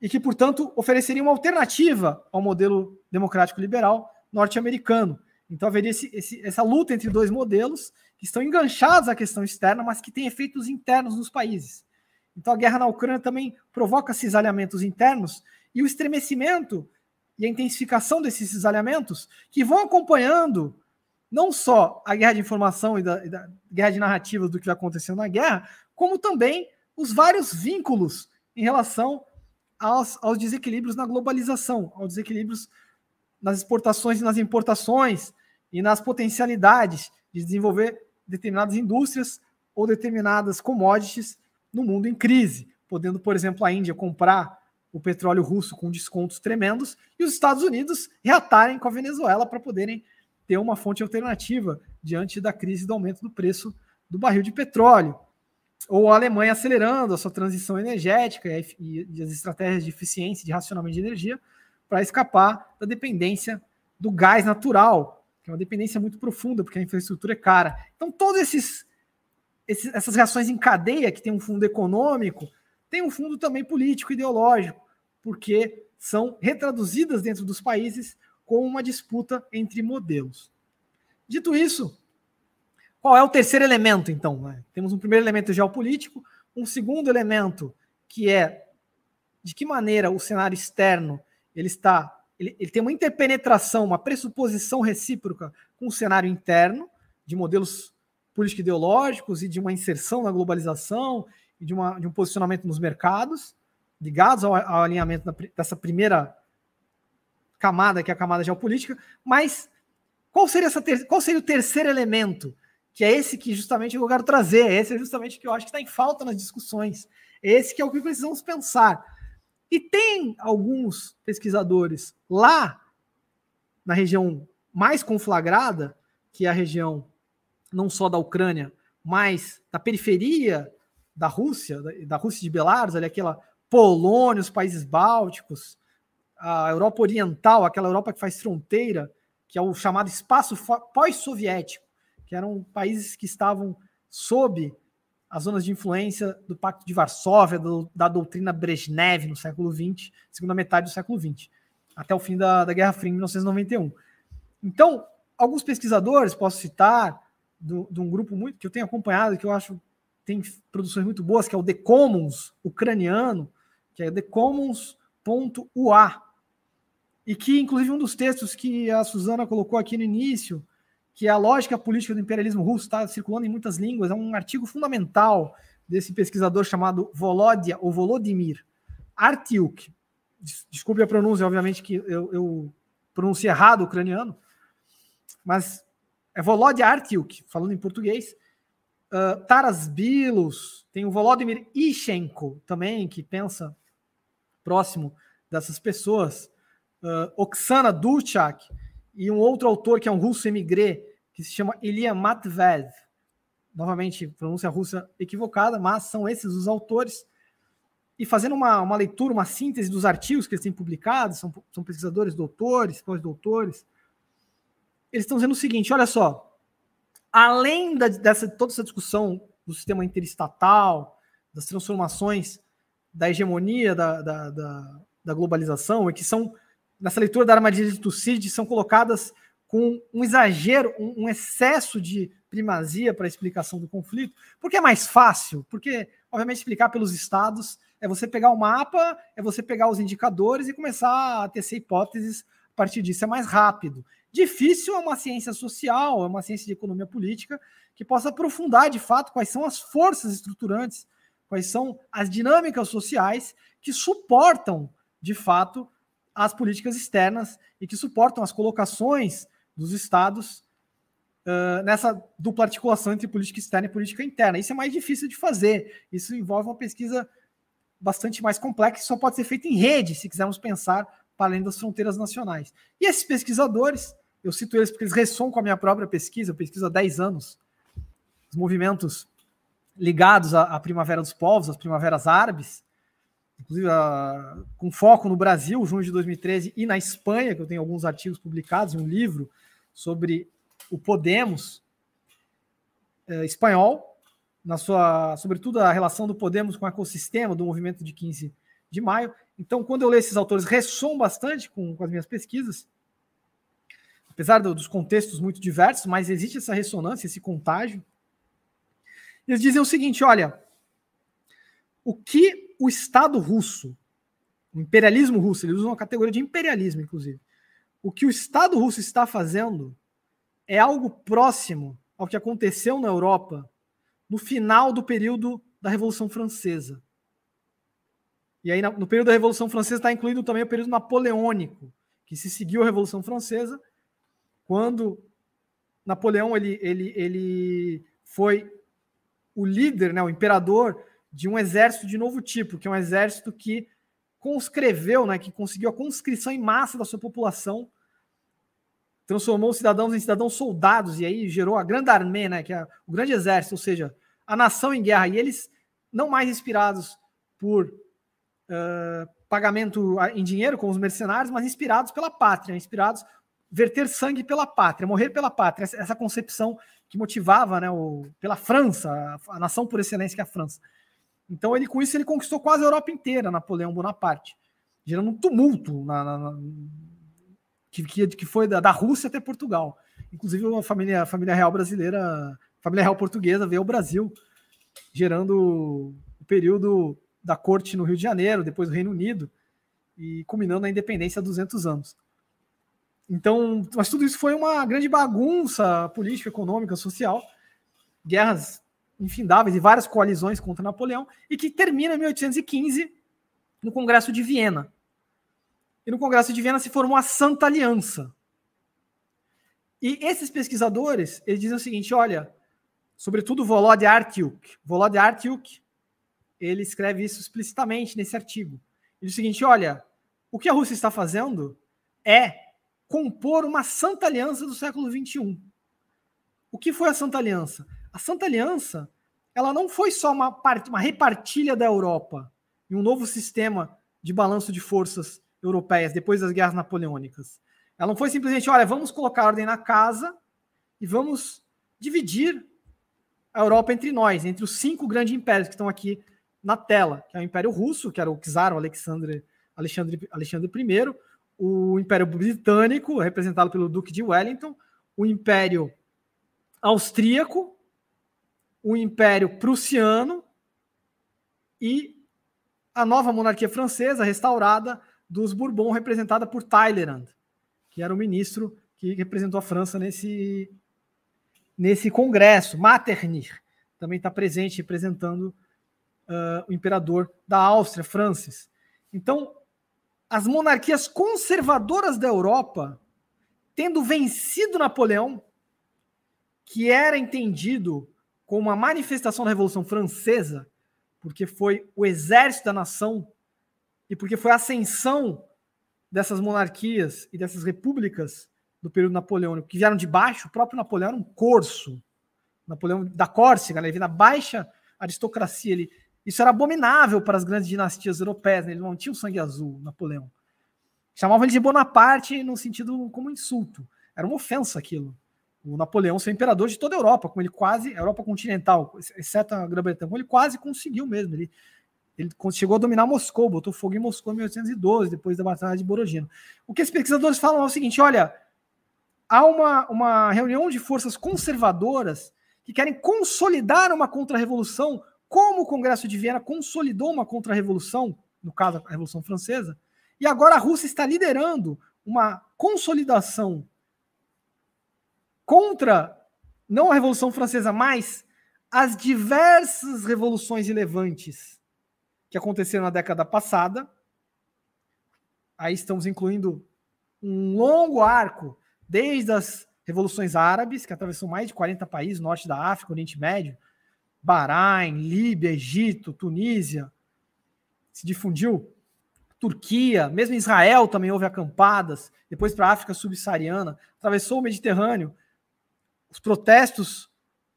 e que, portanto, ofereceria uma alternativa ao modelo democrático liberal norte-americano. Então haveria esse, esse, essa luta entre dois modelos que estão enganchados à questão externa, mas que têm efeitos internos nos países. Então a guerra na Ucrânia também provoca cisalhamentos internos e o estremecimento e a intensificação desses cisalhamentos que vão acompanhando não só a guerra de informação e da, e da guerra de narrativas do que vai acontecendo na guerra, como também os vários vínculos em relação aos, aos desequilíbrios na globalização, aos desequilíbrios nas exportações e nas importações e nas potencialidades de desenvolver determinadas indústrias ou determinadas commodities no mundo em crise, podendo, por exemplo, a Índia comprar o petróleo russo com descontos tremendos e os Estados Unidos reatarem com a Venezuela para poderem ter uma fonte alternativa diante da crise do aumento do preço do barril de petróleo. Ou a Alemanha acelerando a sua transição energética e, as estratégias de eficiência e de racionamento de energia para escapar da dependência do gás natural, que é uma dependência muito profunda, porque a infraestrutura é cara. Então, esses essas reações em cadeia, que tem um fundo econômico, tem um fundo também político, ideológico, porque são retraduzidas dentro dos países com uma disputa entre modelos. Dito isso, qual é o terceiro elemento, então? Temos um primeiro elemento geopolítico, um segundo elemento que é de que maneira o cenário externo ele está, ele, ele tem uma interpenetração, uma pressuposição recíproca com o cenário interno de modelos político-ideológicos e de uma inserção na globalização e de, uma, de um posicionamento nos mercados ligados ao, ao alinhamento da, dessa primeira camada, que é a camada geopolítica, mas qual seria, ter, qual seria o terceiro elemento? Que é esse que justamente eu quero trazer, esse é justamente que eu acho que está em falta nas discussões. Esse que é o que precisamos pensar. E tem alguns pesquisadores lá na região mais conflagrada, que é a região não só da Ucrânia, mas da periferia da Rússia, da, Rússia de Belarus, ali aquela Polônia, os países bálticos, a Europa Oriental, aquela Europa que faz fronteira, que é o chamado espaço pós-soviético, que eram países que estavam sob as zonas de influência do Pacto de Varsóvia, do, da doutrina Brezhnev no século XX, segunda metade do século XX, até o fim da, da Guerra Fria em 1991. Então, alguns pesquisadores, posso citar, de um grupo muito que eu tenho acompanhado, que eu acho tem produções muito boas, que é o The Commons ucraniano, que é thecommons.ua, e que, inclusive, um dos textos que a Suzana colocou aqui no início, que é a lógica política do imperialismo russo, está circulando em muitas línguas, é um artigo fundamental desse pesquisador chamado Volodia, ou Volodymyr Artiuk. Desculpe a pronúncia, obviamente que eu, eu pronunciei errado o ucraniano, mas é Volodya Artiuk, falando em português. Uh, Taras Bilos, tem o Volodymyr Ishenko também, que pensa próximo dessas pessoas uh, Oksana Dulchak e um outro autor que é um russo emigré, que se chama Ilya Matvev. Novamente, pronúncia russa equivocada, mas são esses os autores. E fazendo uma, uma leitura, uma síntese dos artigos que eles têm publicados, são, são pesquisadores, doutores, pós-doutores, eles estão dizendo o seguinte: olha só, além da, dessa toda essa discussão do sistema interestatal, das transformações da hegemonia da, da, da, da globalização, e que são nessa leitura da armadilha de Tucídides são colocadas com um exagero, um, um excesso de primazia para a explicação do conflito, porque é mais fácil, porque, obviamente, explicar pelos estados é você pegar o mapa, é você pegar os indicadores e começar a tecer hipóteses a partir disso. É mais rápido. Difícil é uma ciência social, é uma ciência de economia política que possa aprofundar de fato quais são as forças estruturantes, quais são as dinâmicas sociais que suportam de fato as políticas externas e que suportam as colocações dos estados uh, nessa dupla articulação entre política externa e política interna. Isso é mais difícil de fazer. Isso envolve uma pesquisa bastante mais complexa, que só pode ser feita em rede, se quisermos pensar para além das fronteiras nacionais. E esses pesquisadores, eu cito eles porque eles ressonam com a minha própria pesquisa, eu pesquiso há 10 anos, os movimentos ligados à, à Primavera dos Povos, às Primaveras Árabes, inclusive a, com foco no Brasil, junho de 2013, e na Espanha, que eu tenho alguns artigos publicados, um livro sobre o Podemos é, espanhol, na sua, sobretudo a relação do Podemos com o ecossistema do movimento de 15 de maio. Então, quando eu leio esses autores, ressoam bastante com, com as minhas pesquisas, apesar do, dos contextos muito diversos, mas existe essa ressonância, esse contágio. Eles dizem o seguinte: olha, o que o Estado russo, o imperialismo russo, eles usam a categoria de imperialismo, inclusive, o que o Estado russo está fazendo é algo próximo ao que aconteceu na Europa no final do período da Revolução Francesa. E aí, no período da Revolução Francesa, está incluído também o período napoleônico, que se seguiu a Revolução Francesa, quando Napoleão ele, ele, ele foi o líder, né, o imperador de um exército de novo tipo, que é um exército que conscreveu, né, que conseguiu a conscrição em massa da sua população transformou os cidadãos em cidadãos soldados, e aí gerou a grande armê, né, que é o grande exército, ou seja, a nação em guerra. E eles, não mais inspirados por uh, pagamento em dinheiro, como os mercenários, mas inspirados pela pátria, inspirados verter sangue pela pátria, morrer pela pátria, essa, concepção que motivava né, o, pela França, a, a, nação por excelência que é a França. Então, ele com isso, ele conquistou quase a Europa inteira, Napoleão Bonaparte, gerando um tumulto na, na, que, que, que foi da, da Rússia até Portugal. Inclusive, a família, a família real brasileira, a família real portuguesa veio ao Brasil, gerando o período da corte no Rio de Janeiro, depois do Reino Unido, e culminando na independência há 200 anos. Então, mas tudo isso foi uma grande bagunça política, econômica, social, guerras infindáveis e várias coalizões contra Napoleão, e que termina em 1815 no Congresso de Viena, e no Congresso de Viena se formou a Santa Aliança. E esses pesquisadores, eles dizem o seguinte, olha, sobretudo Volod Artyuk, Volod Artyuk, ele escreve isso explicitamente nesse artigo. Ele diz o seguinte, olha, o que a Rússia está fazendo é compor uma Santa Aliança do século XXI. O que foi a Santa Aliança? A Santa Aliança, ela não foi só uma, part... uma repartilha da Europa em um novo sistema de balanço de forças europeias depois das guerras napoleônicas. Ela não foi simplesmente, olha, vamos colocar ordem na casa e vamos dividir a Europa entre nós, entre os cinco grandes impérios que estão aqui na tela, que é o Império Russo, que era o czar, o Alexandre, Alexandre, Alexandre I, o Império Britânico, representado pelo Duque de Wellington, o Império Austríaco, o Império Prussiano e a nova monarquia francesa restaurada dos Bourbon, representada por Talleyrand, que era o ministro que representou a França nesse, nesse congresso. Metternich também está presente, representando uh, o imperador da Áustria, Francis. Então, as monarquias conservadoras da Europa, tendo vencido Napoleão, que era entendido como uma manifestação da Revolução Francesa, porque foi o exército da nação e porque foi a ascensão dessas monarquias e dessas repúblicas do período napoleônico que vieram de baixo, o próprio Napoleão era um corso, Napoleão da Córcega, né? ele veio da baixa aristocracia, ele, isso era abominável para as grandes dinastias europeias, né? ele não tinha o sangue azul, Napoleão. Chamavam ele de Bonaparte no sentido como insulto, era uma ofensa aquilo. O Napoleão ser imperador de toda a Europa, como ele quase, a Europa continental, exceto a Grã-Bretanha, ele quase conseguiu mesmo. Ele ele chegou a dominar Moscou, botou fogo em Moscou em 1812, depois da Batalha de Borodino. O que os pesquisadores falam é o seguinte: olha, há uma, uma reunião de forças conservadoras que querem consolidar uma contra-revolução como o Congresso de Viena consolidou uma contra-revolução, no caso a Revolução Francesa, e agora a Rússia está liderando uma consolidação contra não a Revolução Francesa, mas as diversas revoluções relevantes que aconteceram na década passada. Aí estamos incluindo um longo arco, desde as revoluções árabes, que atravessou mais de 40 países, norte da África, Oriente Médio, Bahrein, Líbia, Egito, Tunísia, se difundiu. Turquia, mesmo Israel também houve acampadas, depois para a África subsaariana, atravessou o Mediterrâneo, os protestos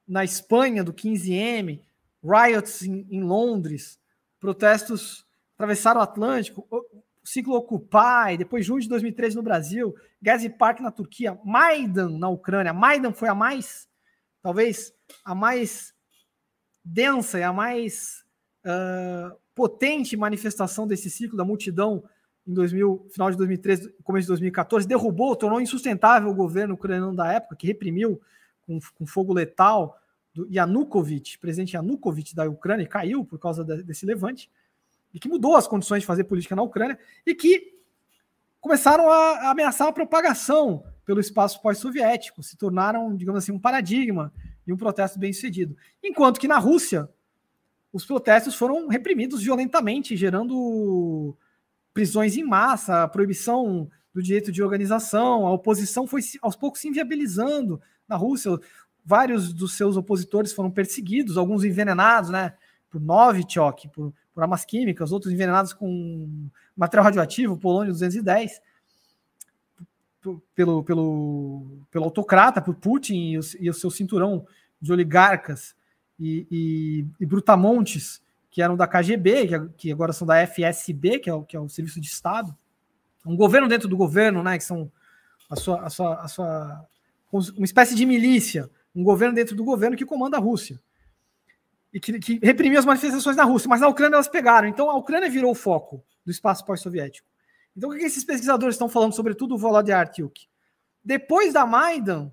na Espanha do 15M, riots em, em Londres, protestos atravessaram o Atlântico, o ciclo Occupy, depois junho de 2013 no Brasil, Gezi Park na Turquia, Maidan na Ucrânia. Maidan foi a mais, talvez, a mais densa e a mais uh, potente manifestação desse ciclo da multidão em 2000, final de 2013, começo de 2014, derrubou, tornou insustentável o governo ucraniano da época, que reprimiu com, com fogo letal do Yanukovych, presidente Yanukovych da Ucrânia, caiu por causa de, desse levante, e que mudou as condições de fazer política na Ucrânia, e que começaram a, a ameaçar a propagação pelo espaço pós-soviético, se tornaram, digamos assim, um paradigma e um protesto bem sucedido. Enquanto que na Rússia, os protestos foram reprimidos violentamente, gerando prisões em massa, proibição do direito de organização, a oposição foi aos poucos se inviabilizando na Rússia. Vários dos seus opositores foram perseguidos, alguns envenenados, né? Por Novichok, por, por armas químicas, outros envenenados com material radioativo, polônio 210, pelo, pelo, pelo autocrata, por Putin e o, e o seu cinturão de oligarcas e, e, e, brutamontes, que eram da KGB, que, que agora são da FSB, que é, o, que é o Serviço de Estado. Um governo dentro do governo, né? Que são a sua, a sua, a sua uma espécie de milícia, um governo dentro do governo que comanda a Rússia. E que, que reprimiu as manifestações na Rússia, mas na Ucrânia elas pegaram. Então a Ucrânia virou o foco do espaço pós-soviético. Então o que esses pesquisadores estão falando, sobretudo o Volodymyr Artyuk? Depois da Maidan,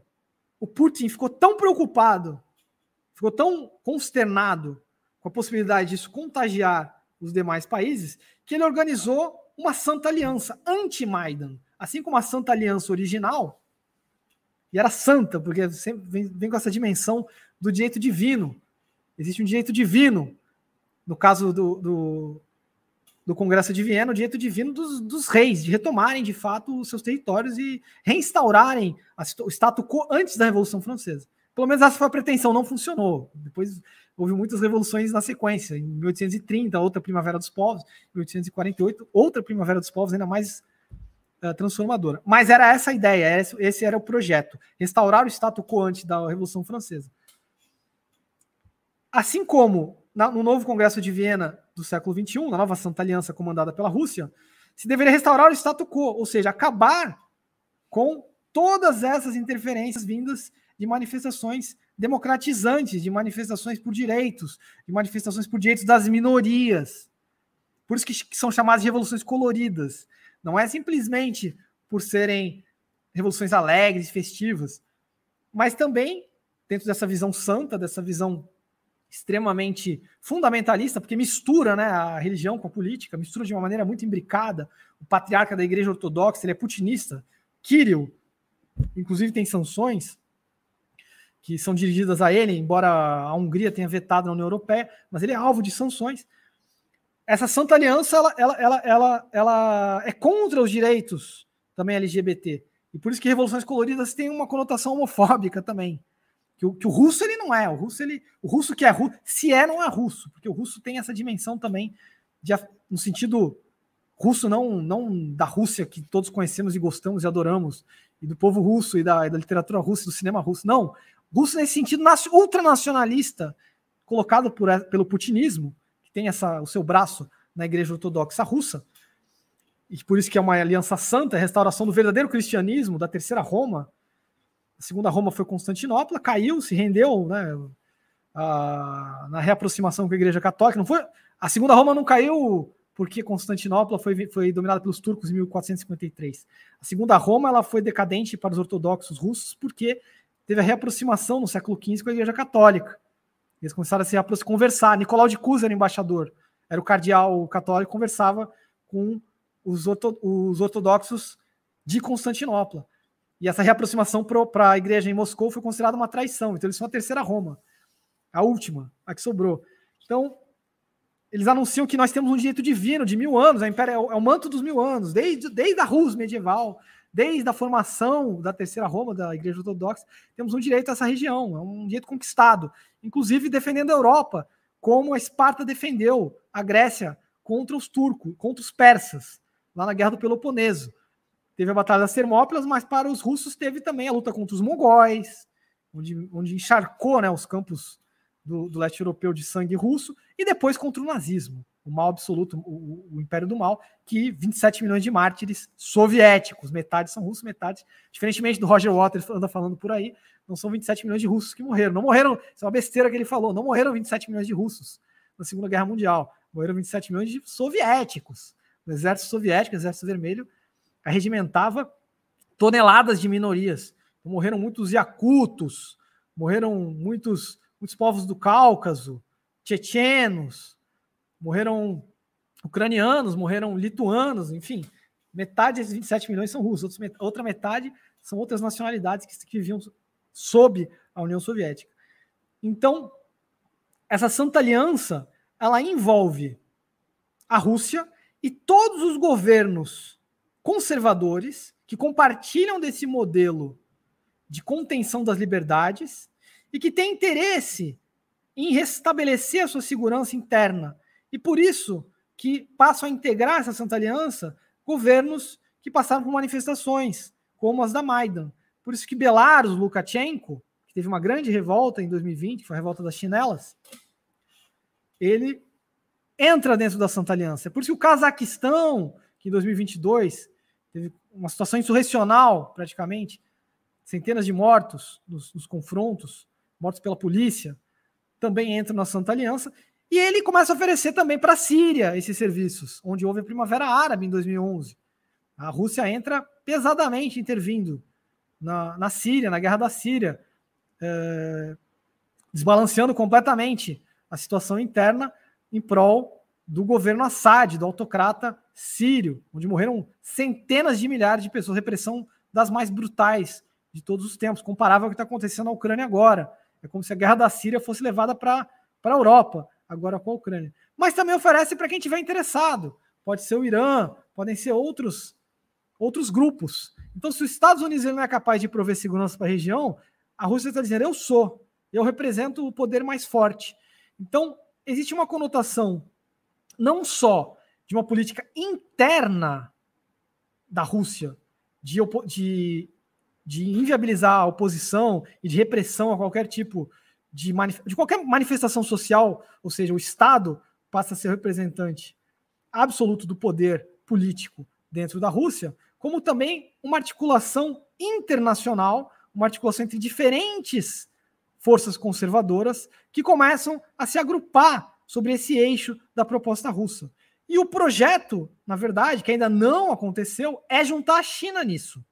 o Putin ficou tão preocupado, ficou tão consternado com a possibilidade disso contagiar os demais países, que ele organizou uma Santa Aliança anti-Maidan. Assim como a Santa Aliança original, e era santa, porque sempre vem, vem, com essa dimensão do direito divino. Existe um direito divino, no caso do, do, do Congresso de Viena, o direito divino dos, dos, reis, de retomarem de fato os seus territórios e reinstaurarem a, o status quo antes da Revolução Francesa. Pelo menos essa foi a pretensão, não funcionou. Depois houve muitas revoluções na sequência. Em 1830, outra Primavera dos Povos, em 1848, outra Primavera dos Povos, ainda mais uh, transformadora. Mas era essa a ideia, esse era o projeto: restaurar o status quo antes da Revolução Francesa. Assim como na, no novo Congresso de Viena do século XXI, na nova Santa Aliança comandada pela Rússia, se deveria restaurar o status quo, ou seja, acabar com todas essas interferências vindas de manifestações democratizantes, de manifestações por direitos, de manifestações por direitos das minorias. Por isso que são chamadas de revoluções coloridas. Não é simplesmente por serem revoluções alegres festivas, mas também dentro dessa visão santa, dessa visão extremamente fundamentalista, porque mistura né, a religião com a política, mistura de uma maneira muito imbricada. O patriarca da Igreja Ortodoxa ele é putinista, Kirill, inclusive tem sanções que são dirigidas a ele, embora a Hungria tenha vetado na União Europeia, mas ele é alvo de sanções essa Santa Aliança ela, ela, ela, ela, ela é contra os direitos também LGBT. E por isso que revoluções coloridas têm uma conotação homofóbica também. Que o, que o russo ele não é. O russo, ele, o russo que é russo, se é, não é russo, porque o russo tem essa dimensão também, de, no sentido russo, não, não da Rússia que todos conhecemos e gostamos e adoramos, e do povo russo e da, e da literatura russa, do cinema russo. Não. Russo nesse sentido ultranacionalista, colocado por, pelo putinismo, que tem essa, o seu braço na Igreja Ortodoxa Russa, e por isso que é uma aliança santa, a restauração do verdadeiro cristianismo, da terceira Roma. A segunda Roma foi Constantinopla, caiu, se rendeu né, a, na reaproximação com a Igreja Católica. Não foi, a segunda Roma não caiu porque Constantinopla foi, foi dominada pelos turcos em 1453. A segunda Roma ela foi decadente para os ortodoxos russos porque teve a reaproximação no século XV com a Igreja Católica. Eles começaram a se conversar. Nicolau de Cusa era embaixador, era o cardeal católico, conversava com os, orto, os ortodoxos de Constantinopla. E essa reaproximação para a igreja em Moscou foi considerada uma traição. Então eles são a terceira Roma, a última, a que sobrou. Então eles anunciam que nós temos um direito divino de mil anos, a império, é, o, é o manto dos mil anos, desde, desde a Rus medieval, desde a formação da terceira Roma, da Igreja Ortodoxa, temos um direito a essa região, é um direito conquistado, inclusive defendendo a Europa, como a Esparta defendeu a Grécia contra os turcos, contra os persas, lá na Guerra do Peloponeso. Teve a Batalha das Termópilas, mas para os russos teve também a luta contra os mongóis, onde, onde encharcou né, os campos do, do leste europeu de sangue russo, e depois contra o nazismo, o mal absoluto, o, o, império do mal, que 27 milhões de mártires soviéticos, metade são russos, metade, diferentemente do Roger Waters anda falando por aí, não são 27 milhões de russos que morreram, não morreram, isso é uma besteira que ele falou, não morreram 27 milhões de russos na Segunda Guerra Mundial, morreram 27 milhões de soviéticos, o exército soviético, exército vermelho, arregimentava toneladas de minorias, então, morreram muitos iacutos, morreram muitos muitos povos do Cáucaso, tchetchenos, morreram ucranianos, morreram lituanos, enfim, metade desses 27 milhões são russos, outra metade são outras nacionalidades que, que viviam sob a União Soviética. Então, essa Santa Aliança, ela envolve a Rússia e todos os governos conservadores que compartilham desse modelo de contenção das liberdades e que tem interesse em restabelecer a sua segurança interna. E por isso que passam a integrar essa Santa Aliança governos que passaram por manifestações, como as da Maidan. Por isso que Belarus Lukashenko, que teve uma grande revolta em 2020, que foi a revolta das chinelas, ele entra dentro da Santa Aliança. É por isso que o Cazaquistão, que em 2022 teve uma situação insurrecional, praticamente, centenas de mortos nos, nos confrontos, mortos pela polícia, também entra na Santa Aliança. E ele começa a oferecer também para a Síria esses serviços, onde houve a Primavera Árabe em 2011. A Rússia entra pesadamente intervindo na, na Síria, na guerra da Síria, é, desbalanceando completamente a situação interna em prol do governo Assad, do autocrata sírio, onde morreram centenas de milhares de pessoas, repressão das mais brutais de todos os tempos, comparável ao que está acontecendo na Ucrânia agora. É como se a guerra da Síria fosse levada para a Europa, agora com a Ucrânia. Mas também oferece para quem tiver interessado. Pode ser o Irã, podem ser outros, outros grupos. Então, se os Estados Unidos não é capaz de prover segurança para a região, a Rússia está dizendo: eu sou, eu represento o poder mais forte. Então, existe uma conotação não só de uma política interna da Rússia, de, de de inviabilizar a oposição e de repressão a qualquer tipo de, de qualquer manifestação social, ou seja, o Estado passa a ser representante absoluto do poder político dentro da Rússia, como também uma articulação internacional, uma articulação entre diferentes forças conservadoras que começam a se agrupar sobre esse eixo da proposta russa. E o projeto, na verdade, que ainda não aconteceu, é juntar a China nisso.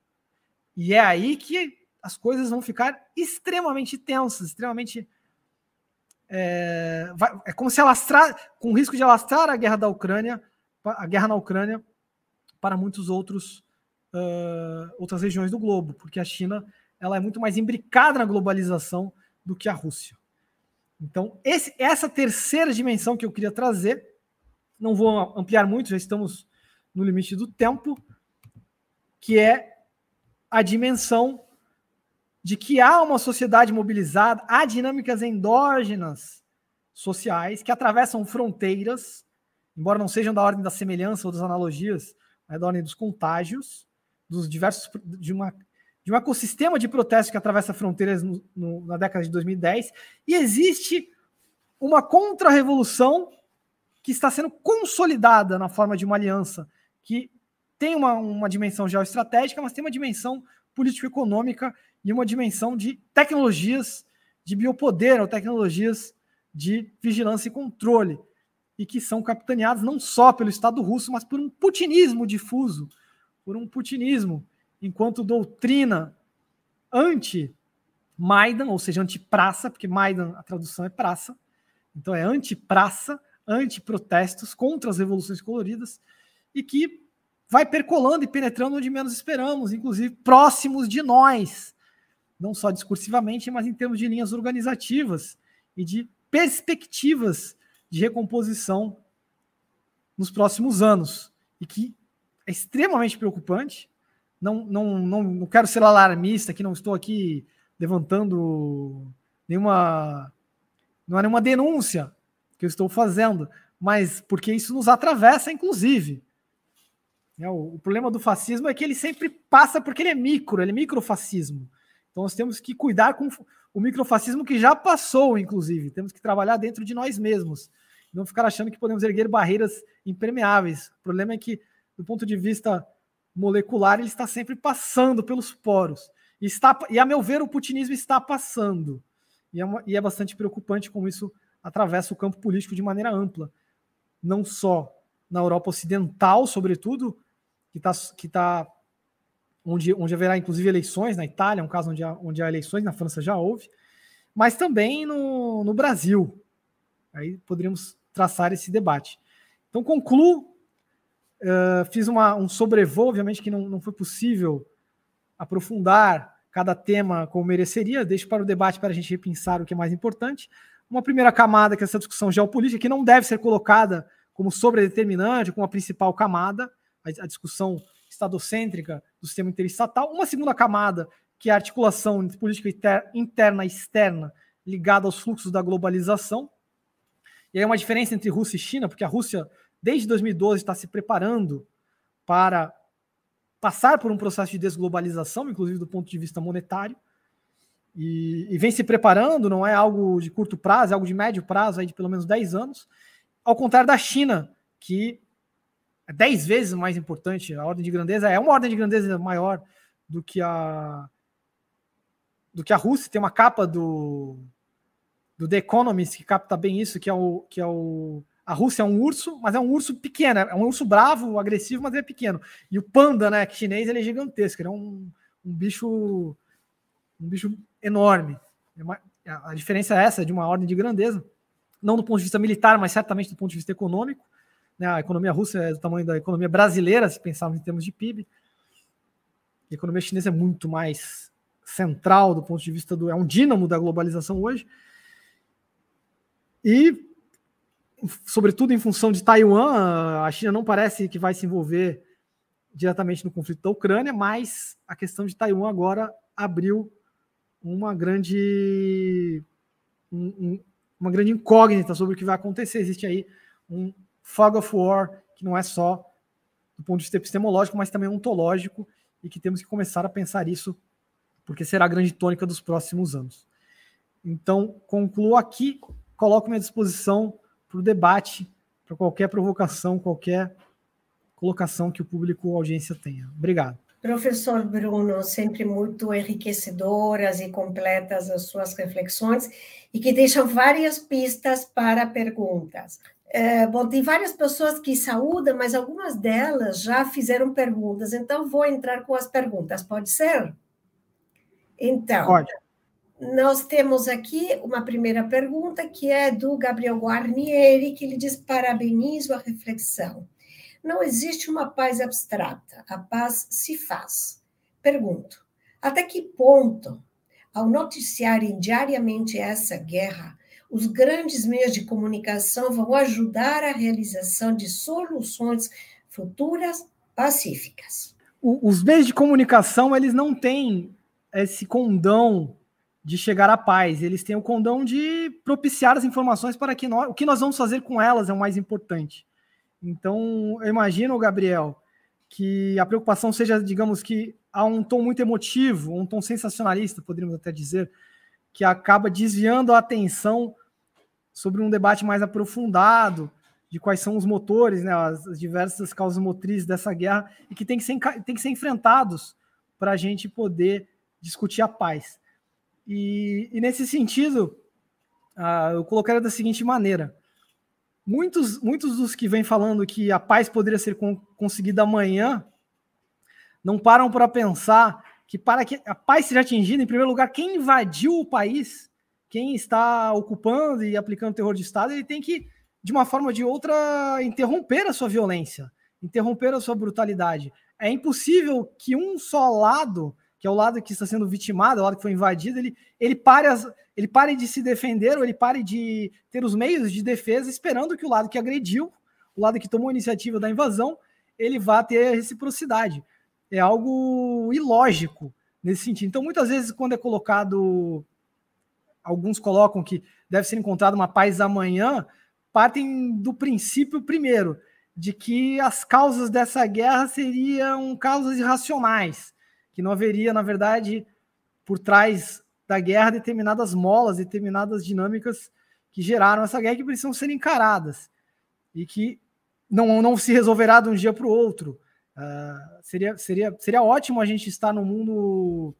E é aí que as coisas vão ficar extremamente tensas, extremamente. É, vai, é como se alastrar, com risco de alastrar a guerra da Ucrânia, a guerra na Ucrânia, para muitos outros uh, outras regiões do globo, porque a China ela é muito mais imbricada na globalização do que a Rússia. Então, esse, essa terceira dimensão que eu queria trazer, não vou ampliar muito, já estamos no limite do tempo, que é a dimensão de que há uma sociedade mobilizada, há dinâmicas endógenas sociais que atravessam fronteiras, embora não sejam da ordem da semelhança ou das analogias, mas da ordem dos contágios, dos diversos de uma de um ecossistema de protesto que atravessa fronteiras no, no, na década de 2010, e existe uma contra-revolução que está sendo consolidada na forma de uma aliança que tem uma, uma dimensão geoestratégica, mas tem uma dimensão político-econômica e uma dimensão de tecnologias de biopoder ou tecnologias de vigilância e controle, e que são capitaneadas não só pelo Estado russo, mas por um putinismo difuso, por um putinismo enquanto doutrina anti Maidan, ou seja, anti-praça, porque Maidan, a tradução é praça, então é anti-praça, anti-protestos contra as revoluções coloridas, e que vai percolando e penetrando onde menos esperamos, inclusive próximos de nós, não só discursivamente, mas em termos de linhas organizativas e de perspectivas de recomposição nos próximos anos, e que é extremamente preocupante. Não, não, não, não quero ser alarmista, que não estou aqui levantando nenhuma. Não é nenhuma denúncia que eu estou fazendo, mas porque isso nos atravessa, inclusive. É, o, problema do fascismo é que ele sempre passa porque ele é micro, ele é microfascismo. Então nós temos que cuidar com o microfascismo que já passou, inclusive. Temos que trabalhar dentro de nós mesmos. Não ficar achando que podemos erguer barreiras impermeáveis. O problema é que, do ponto de vista molecular, ele está sempre passando pelos poros. E, está, e a meu ver, o putinismo está passando. E é, uma, e é bastante preocupante como isso atravessa o campo político de maneira ampla. Não só na Europa Ocidental, sobretudo, que está que tá onde, onde haverá inclusive eleições, na Itália, um caso onde há, onde há eleições, na França já houve, mas também no, no Brasil. Aí poderíamos traçar esse debate. Então, concluo. Uh, fiz uma, um sobrevoo, obviamente que não, não foi possível aprofundar cada tema como mereceria, deixo para o debate para a gente repensar o que é mais importante. Uma primeira camada, que é essa discussão geopolítica, que não deve ser colocada como sobredeterminante, como a principal camada, a, a discussão estadocêntrica do sistema interestatal. Uma segunda camada, que é a articulação entre política interna e externa ligada aos fluxos da globalização. E aí uma diferença entre Rússia e China, porque a Rússia, desde 2012, está se preparando para passar por um processo de desglobalização, inclusive do ponto de vista monetário, e, e, vem se preparando, não é algo de curto prazo, é algo de médio prazo, aí de pelo menos 10 anos, ao contrário da China, que é 10 vezes mais importante, a ordem de grandeza é uma ordem de grandeza maior do que a do que a Rússia, tem uma capa do do The Economist que capta bem isso, que é o que é o a Rússia é um urso, mas é um urso pequeno, é um urso bravo, agressivo, mas é pequeno. E o panda, né, chinês, ele é gigantesco, ele é um, um bicho um bicho enorme. É a diferença é essa, de uma ordem de grandeza não do ponto de vista militar, mas certamente do ponto de vista econômico. Né? A economia russa é do tamanho da economia brasileira, se pensarmos em termos de PIB. A economia chinesa é muito mais central do ponto de vista do. é um dínamo da globalização hoje. E, sobretudo em função de Taiwan, a China não parece que vai se envolver diretamente no conflito da Ucrânia, mas a questão de Taiwan agora abriu uma grande. Um, uma grande incógnita sobre o que vai acontecer. Existe aí um fog of war que não é só do ponto de vista epistemológico, mas também ontológico, e que temos que começar a pensar isso, porque será a grande tônica dos próximos anos. Então, concluo aqui, coloco minha disposição para o debate, para qualquer provocação, qualquer colocação que o público ou audiência tenha. Obrigado. Professor Bruno, sempre muito enriquecedoras e completas as suas reflexões e que deixam várias pistas para perguntas. É, bom, tem várias pessoas que saúdam, mas algumas delas já fizeram perguntas, então vou entrar com as perguntas, pode ser? Então, pode. Nós temos aqui uma primeira pergunta que é do Gabriel Guarnieri, que ele diz: parabenizo a reflexão. Não existe uma paz abstrata, a paz se faz. Pergunto: até que ponto, ao noticiarem diariamente essa guerra, os grandes meios de comunicação vão ajudar a realização de soluções futuras pacíficas? os meios de comunicação eles não têm esse condão de chegar à paz, eles têm o condão de propiciar as informações para que nós, o que nós vamos fazer com elas é o mais importante. Então, eu imagino, Gabriel, que a preocupação seja, digamos que, há um tom muito emotivo, um tom sensacionalista, poderíamos até dizer, que acaba desviando a atenção sobre um debate mais aprofundado de quais são os motores, né, as, as diversas causas motrizes dessa guerra e que tem que ser, tem que ser enfrentados para a gente poder discutir a paz. E, e nesse sentido, uh, eu colocaria da seguinte maneira: muitos, muitos dos que vêm falando que a paz poderia ser conseguida amanhã não param para pensar que para que a paz seja atingida, em primeiro lugar, quem invadiu o país, quem está ocupando e aplicando terror de Estado, ele tem que, de uma forma ou de outra, interromper a sua violência, interromper a sua brutalidade. É impossível que um só lado, que é o lado que está sendo vitimado, o lado que foi invadido, ele, ele, pare, as, ele pare de se defender ou ele pare de ter os meios de defesa, esperando que o lado que agrediu, o lado que tomou a iniciativa da invasão, ele vá ter reciprocidade. É algo ilógico nesse sentido. Então, muitas vezes, quando é colocado, alguns colocam que deve ser encontrada uma paz amanhã, partem do princípio, primeiro, de que as causas dessa guerra seriam causas irracionais, que não haveria, na verdade, por trás da guerra determinadas molas, determinadas dinâmicas que geraram essa guerra que precisam ser encaradas e que não, não se resolverá de um dia para o outro. Uh, seria, seria, seria ótimo a gente estar num mundo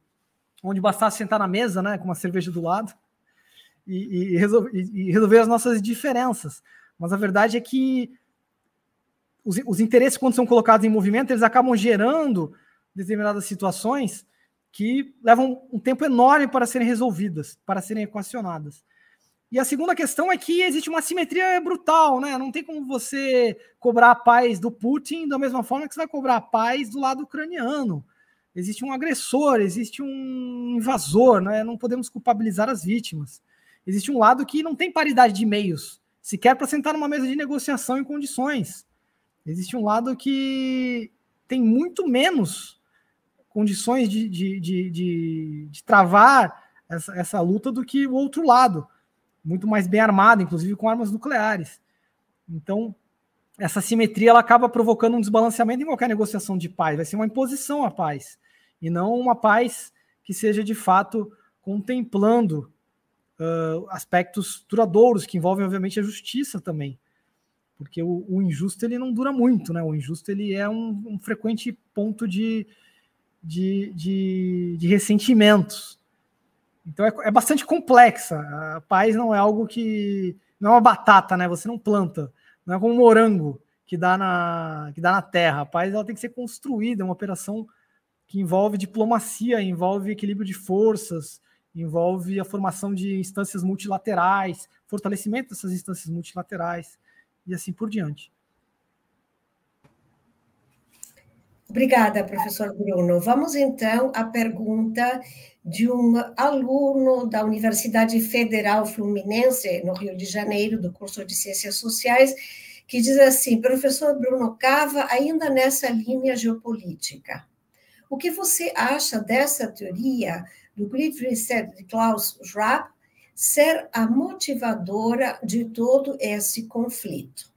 onde bastasse sentar na mesa, né, com uma cerveja do lado e, e, resolver, e resolver as nossas diferenças. Mas a verdade é que os, os interesses, quando são colocados em movimento, eles acabam gerando determinadas situações que levam um tempo enorme para serem resolvidas, para serem equacionadas. E a segunda questão é que existe uma simetria brutal, né? Não tem como você cobrar a paz do Putin da mesma forma que você vai cobrar a paz do lado ucraniano. Existe um agressor, existe um invasor, né? Não podemos culpabilizar as vítimas. Existe um lado que não tem paridade de meios, sequer para sentar numa mesa de negociação em condições. Existe um lado que tem muito menos condições de, de, de, de, de travar essa, essa luta do que o outro lado muito mais bem armada, inclusive com armas nucleares. Então, essa simetria ela acaba provocando um desbalanceamento em qualquer negociação de paz. Vai ser uma imposição à paz, e não uma paz que seja de fato contemplando uh, aspectos duradouros, que envolvem, obviamente, a justiça também. Porque o, o, injusto ele não dura muito, né? O injusto ele é um, um frequente ponto de, de, de, de ressentimentos. Então é, é, bastante complexa. A paz não é algo que. Não é uma batata, né? Você não planta. Não é como um morango que dá na, que dá na terra. A paz ela tem que ser construída, é uma operação que envolve diplomacia, envolve equilíbrio de forças, envolve a formação de instâncias multilaterais, fortalecimento dessas instâncias multilaterais e assim por diante. Obrigada, professor Bruno. Vamos então à pergunta de um aluno da Universidade Federal Fluminense, no Rio de Janeiro, do curso de Ciências Sociais, que diz assim: professor Bruno Cava, ainda nessa linha geopolítica, o que você acha dessa teoria do Great Reset de Klaus Schwab ser a motivadora de todo esse conflito?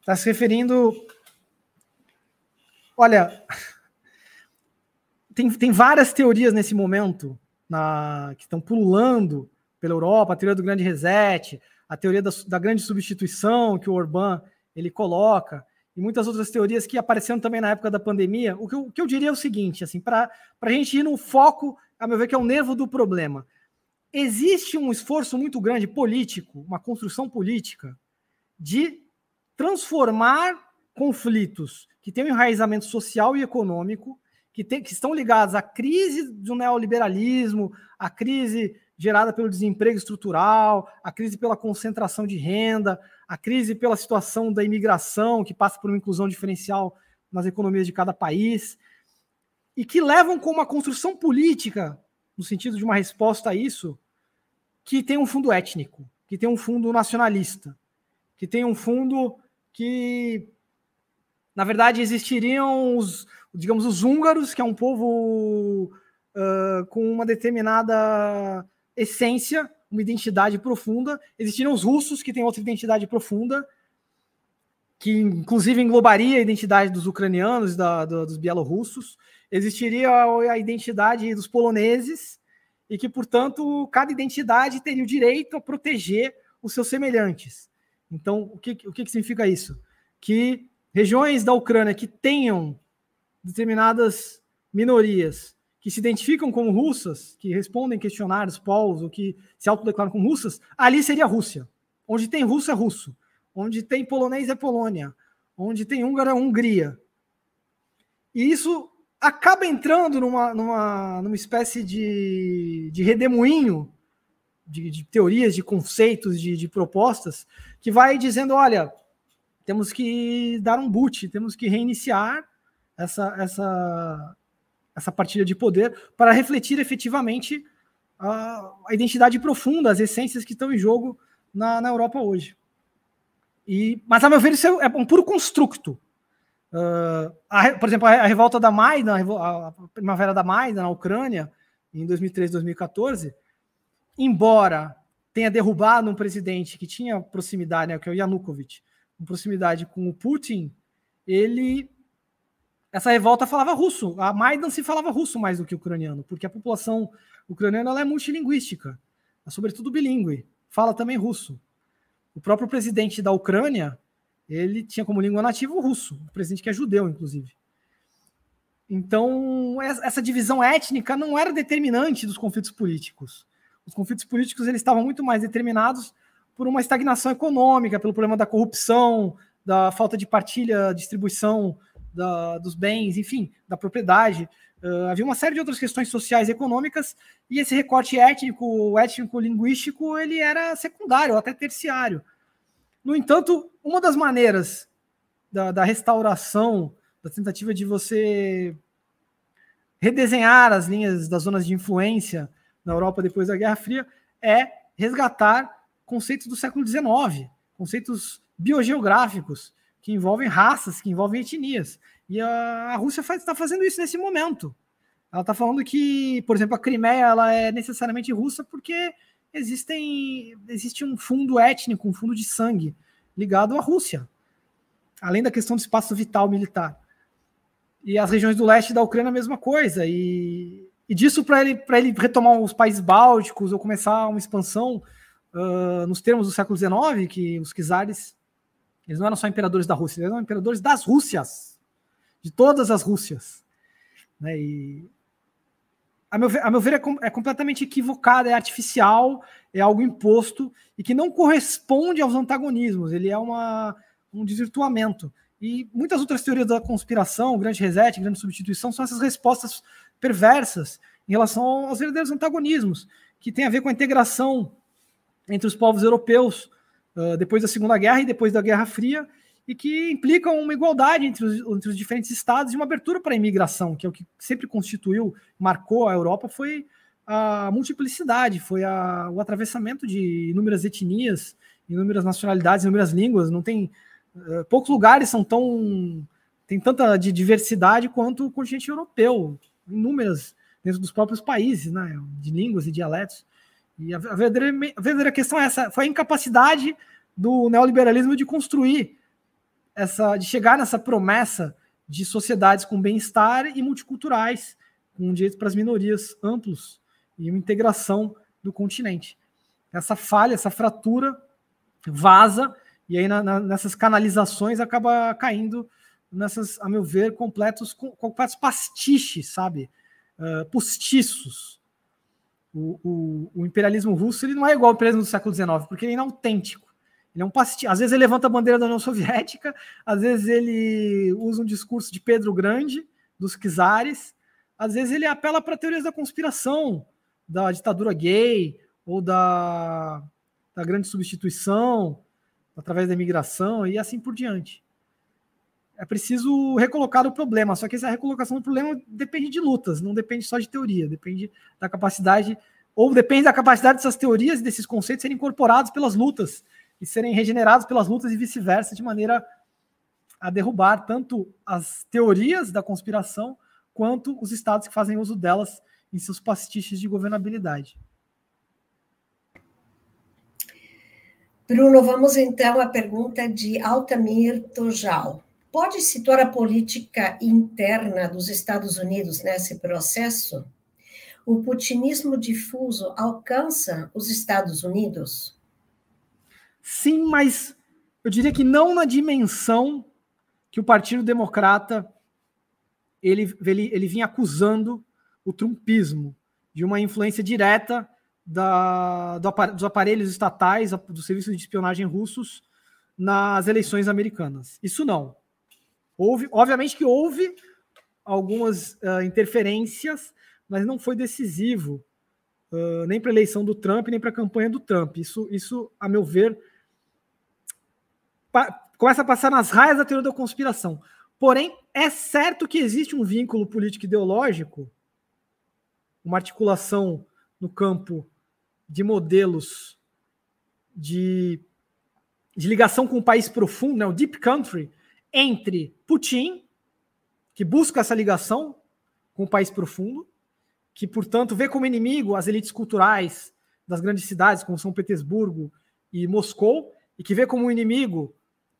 Está se referindo Olha, tem, tem várias teorias nesse momento na, que estão pulando pela Europa, a teoria do grande reset, a teoria da, da grande substituição que o Orbán ele coloca, e muitas outras teorias que apareceram também na época da pandemia. O que eu, o que eu diria é o seguinte, assim, para a gente ir no foco, a meu ver, que é o nervo do problema. Existe um esforço muito grande político, uma construção política, de transformar conflitos que têm um enraizamento social e econômico, que, tem, que estão ligados à crise do neoliberalismo, à crise gerada pelo desemprego estrutural, à crise pela concentração de renda, à crise pela situação da imigração, que passa por uma inclusão diferencial nas economias de cada país, e que levam com uma construção política, no sentido de uma resposta a isso, que tem um fundo étnico, que tem um fundo nacionalista, que tem um fundo que na verdade, existiriam os, digamos, os húngaros, que é um povo uh, com uma determinada essência, uma identidade profunda. Existiriam os russos, que têm outra identidade profunda, que inclusive englobaria a identidade dos ucranianos, da, da, dos bielorrussos. Existiria a, a identidade dos poloneses, e que, portanto, cada identidade teria o direito a proteger os seus semelhantes. Então, o que, o que significa isso? Que regiões da Ucrânia que tenham determinadas minorias que se identificam como russas, que respondem questionários, polls, ou que se autodeclaram como russas, ali seria a Rússia. Onde tem russo é russo. Onde tem polonês é Polônia. Onde tem húngaro é Hungria. E isso acaba entrando numa, numa, numa espécie de, de redemoinho de, de teorias, de conceitos, de, de propostas, que vai dizendo: olha, temos que dar um boot, temos que reiniciar essa, essa, essa partilha de poder para refletir efetivamente a, a identidade profunda, as essências que estão em jogo na, na Europa hoje. E, mas, a meu ver, isso é, é um puro construto. Uh, a, por exemplo, a, a, revolta da Maidan, a, primavera da Maidan na Ucrânia, em 2013, 2014, embora tenha derrubado um presidente que tinha proximidade, né, que é o Yanukovych, proximidade com o Putin, ele essa revolta falava russo. A Maidan se falava russo mais do que ucraniano, porque a população ucraniana é multilinguística, é sobretudo bilíngue, fala também russo. O próprio presidente da Ucrânia, ele tinha como língua nativa o russo, o presidente que é judeu, inclusive. Então, essa divisão étnica não era determinante dos conflitos políticos. Os conflitos políticos eles estavam muito mais determinados por uma estagnação econômica, pelo problema da corrupção, da falta de partilha, distribuição da, dos bens, enfim, da propriedade. Uh, havia uma série de outras questões sociais e econômicas, e esse recorte étnico, étnico-linguístico, ele era secundário, até terciário. No entanto, uma das maneiras da, da restauração, da tentativa de você redesenhar as linhas das zonas de influência na Europa depois da Guerra Fria é resgatar conceitos do século XIX, conceitos biogeográficos que envolvem raças, que envolvem etnias. E a, Rússia está fazendo isso nesse momento. Ela está falando que, por exemplo, a Crimeia ela é necessariamente russa porque existem, existe um fundo étnico, um fundo de sangue ligado à Rússia, além da questão do espaço vital militar. E as regiões do leste da Ucrânia a mesma coisa. E, e disso para ele, ele retomar os países bálticos ou começar uma expansão uh, nos termos do século XIX, que os czares eles não eram só imperadores da Rússia, eles eram imperadores das Rússias, de todas as Rússias. Né? E a meu ver, a meu ver é, com, é, completamente equivocado, é artificial, é algo imposto e que não corresponde aos antagonismos. Ele é uma, um desvirtuamento. E muitas outras teorias da conspiração, grande reset, grande substituição, são essas respostas perversas em relação aos verdadeiros antagonismos, que tem a ver com a integração entre os povos europeus uh, depois da Segunda Guerra e depois da Guerra Fria, e que implicam uma igualdade entre os, entre os diferentes estados e uma abertura para a imigração, que é o que sempre constituiu, marcou a Europa, foi a multiplicidade, foi a, o atravessamento de inúmeras etnias, inúmeras nacionalidades, inúmeras línguas. Não tem uh, poucos lugares são tão tem tanta de diversidade quanto o continente europeu, inúmeras dentro dos próprios países, né, de línguas e dialetos. E a verdadeira, a verdadeira questão é essa, foi a incapacidade do neoliberalismo de construir essa, de chegar nessa promessa de sociedades com bem-estar e multiculturais, com direitos para as minorias amplos e uma integração do continente. Essa falha, essa fratura vaza e aí na, na, nessas canalizações acaba caindo nessas, a meu ver, completos, completos pastiches, sabe? Uh, postiços. O, o, o, imperialismo russo ele não é igual ao imperialismo do século XIX, porque ele é inautêntico. Ele é um pastiche. Às vezes ele levanta a bandeira da União Soviética, às vezes ele usa um discurso de Pedro Grande, dos czares, às vezes ele apela para teorias da conspiração, da ditadura gay, ou da, da grande substituição, através da imigração, e assim por diante. É preciso recolocar o problema, só que essa recolocação do problema depende de lutas, não depende só de teoria, depende da capacidade, ou depende da capacidade dessas teorias e desses conceitos serem incorporados pelas lutas e serem regenerados pelas lutas e vice-versa, de maneira a derrubar tanto as teorias da conspiração quanto os estados que fazem uso delas em seus pastiches de governabilidade. Bruno, vamos então à pergunta de Altamir Tojal. Pode situar a política interna dos Estados Unidos nesse processo? O putinismo difuso alcança os Estados Unidos? Sim, mas eu diria que não na dimensão que o Partido Democrata ele, ele, ele vinha acusando o trumpismo de uma influência direta da, do, dos aparelhos estatais, dos serviços de espionagem russos nas eleições americanas. Isso não. Houve, obviamente que houve algumas uh, interferências, mas não foi decisivo uh, nem para a eleição do Trump, nem para a campanha do Trump. Isso, isso a meu ver, começa a passar nas raias da teoria da conspiração. Porém, é certo que existe um vínculo político ideológico, uma articulação no campo de modelos de, de ligação com o país profundo, né, o deep country, entre Putin, que busca essa ligação com o país profundo, que, portanto, vê como inimigo as elites culturais das grandes cidades, como São Petersburgo e Moscou, e que vê como inimigo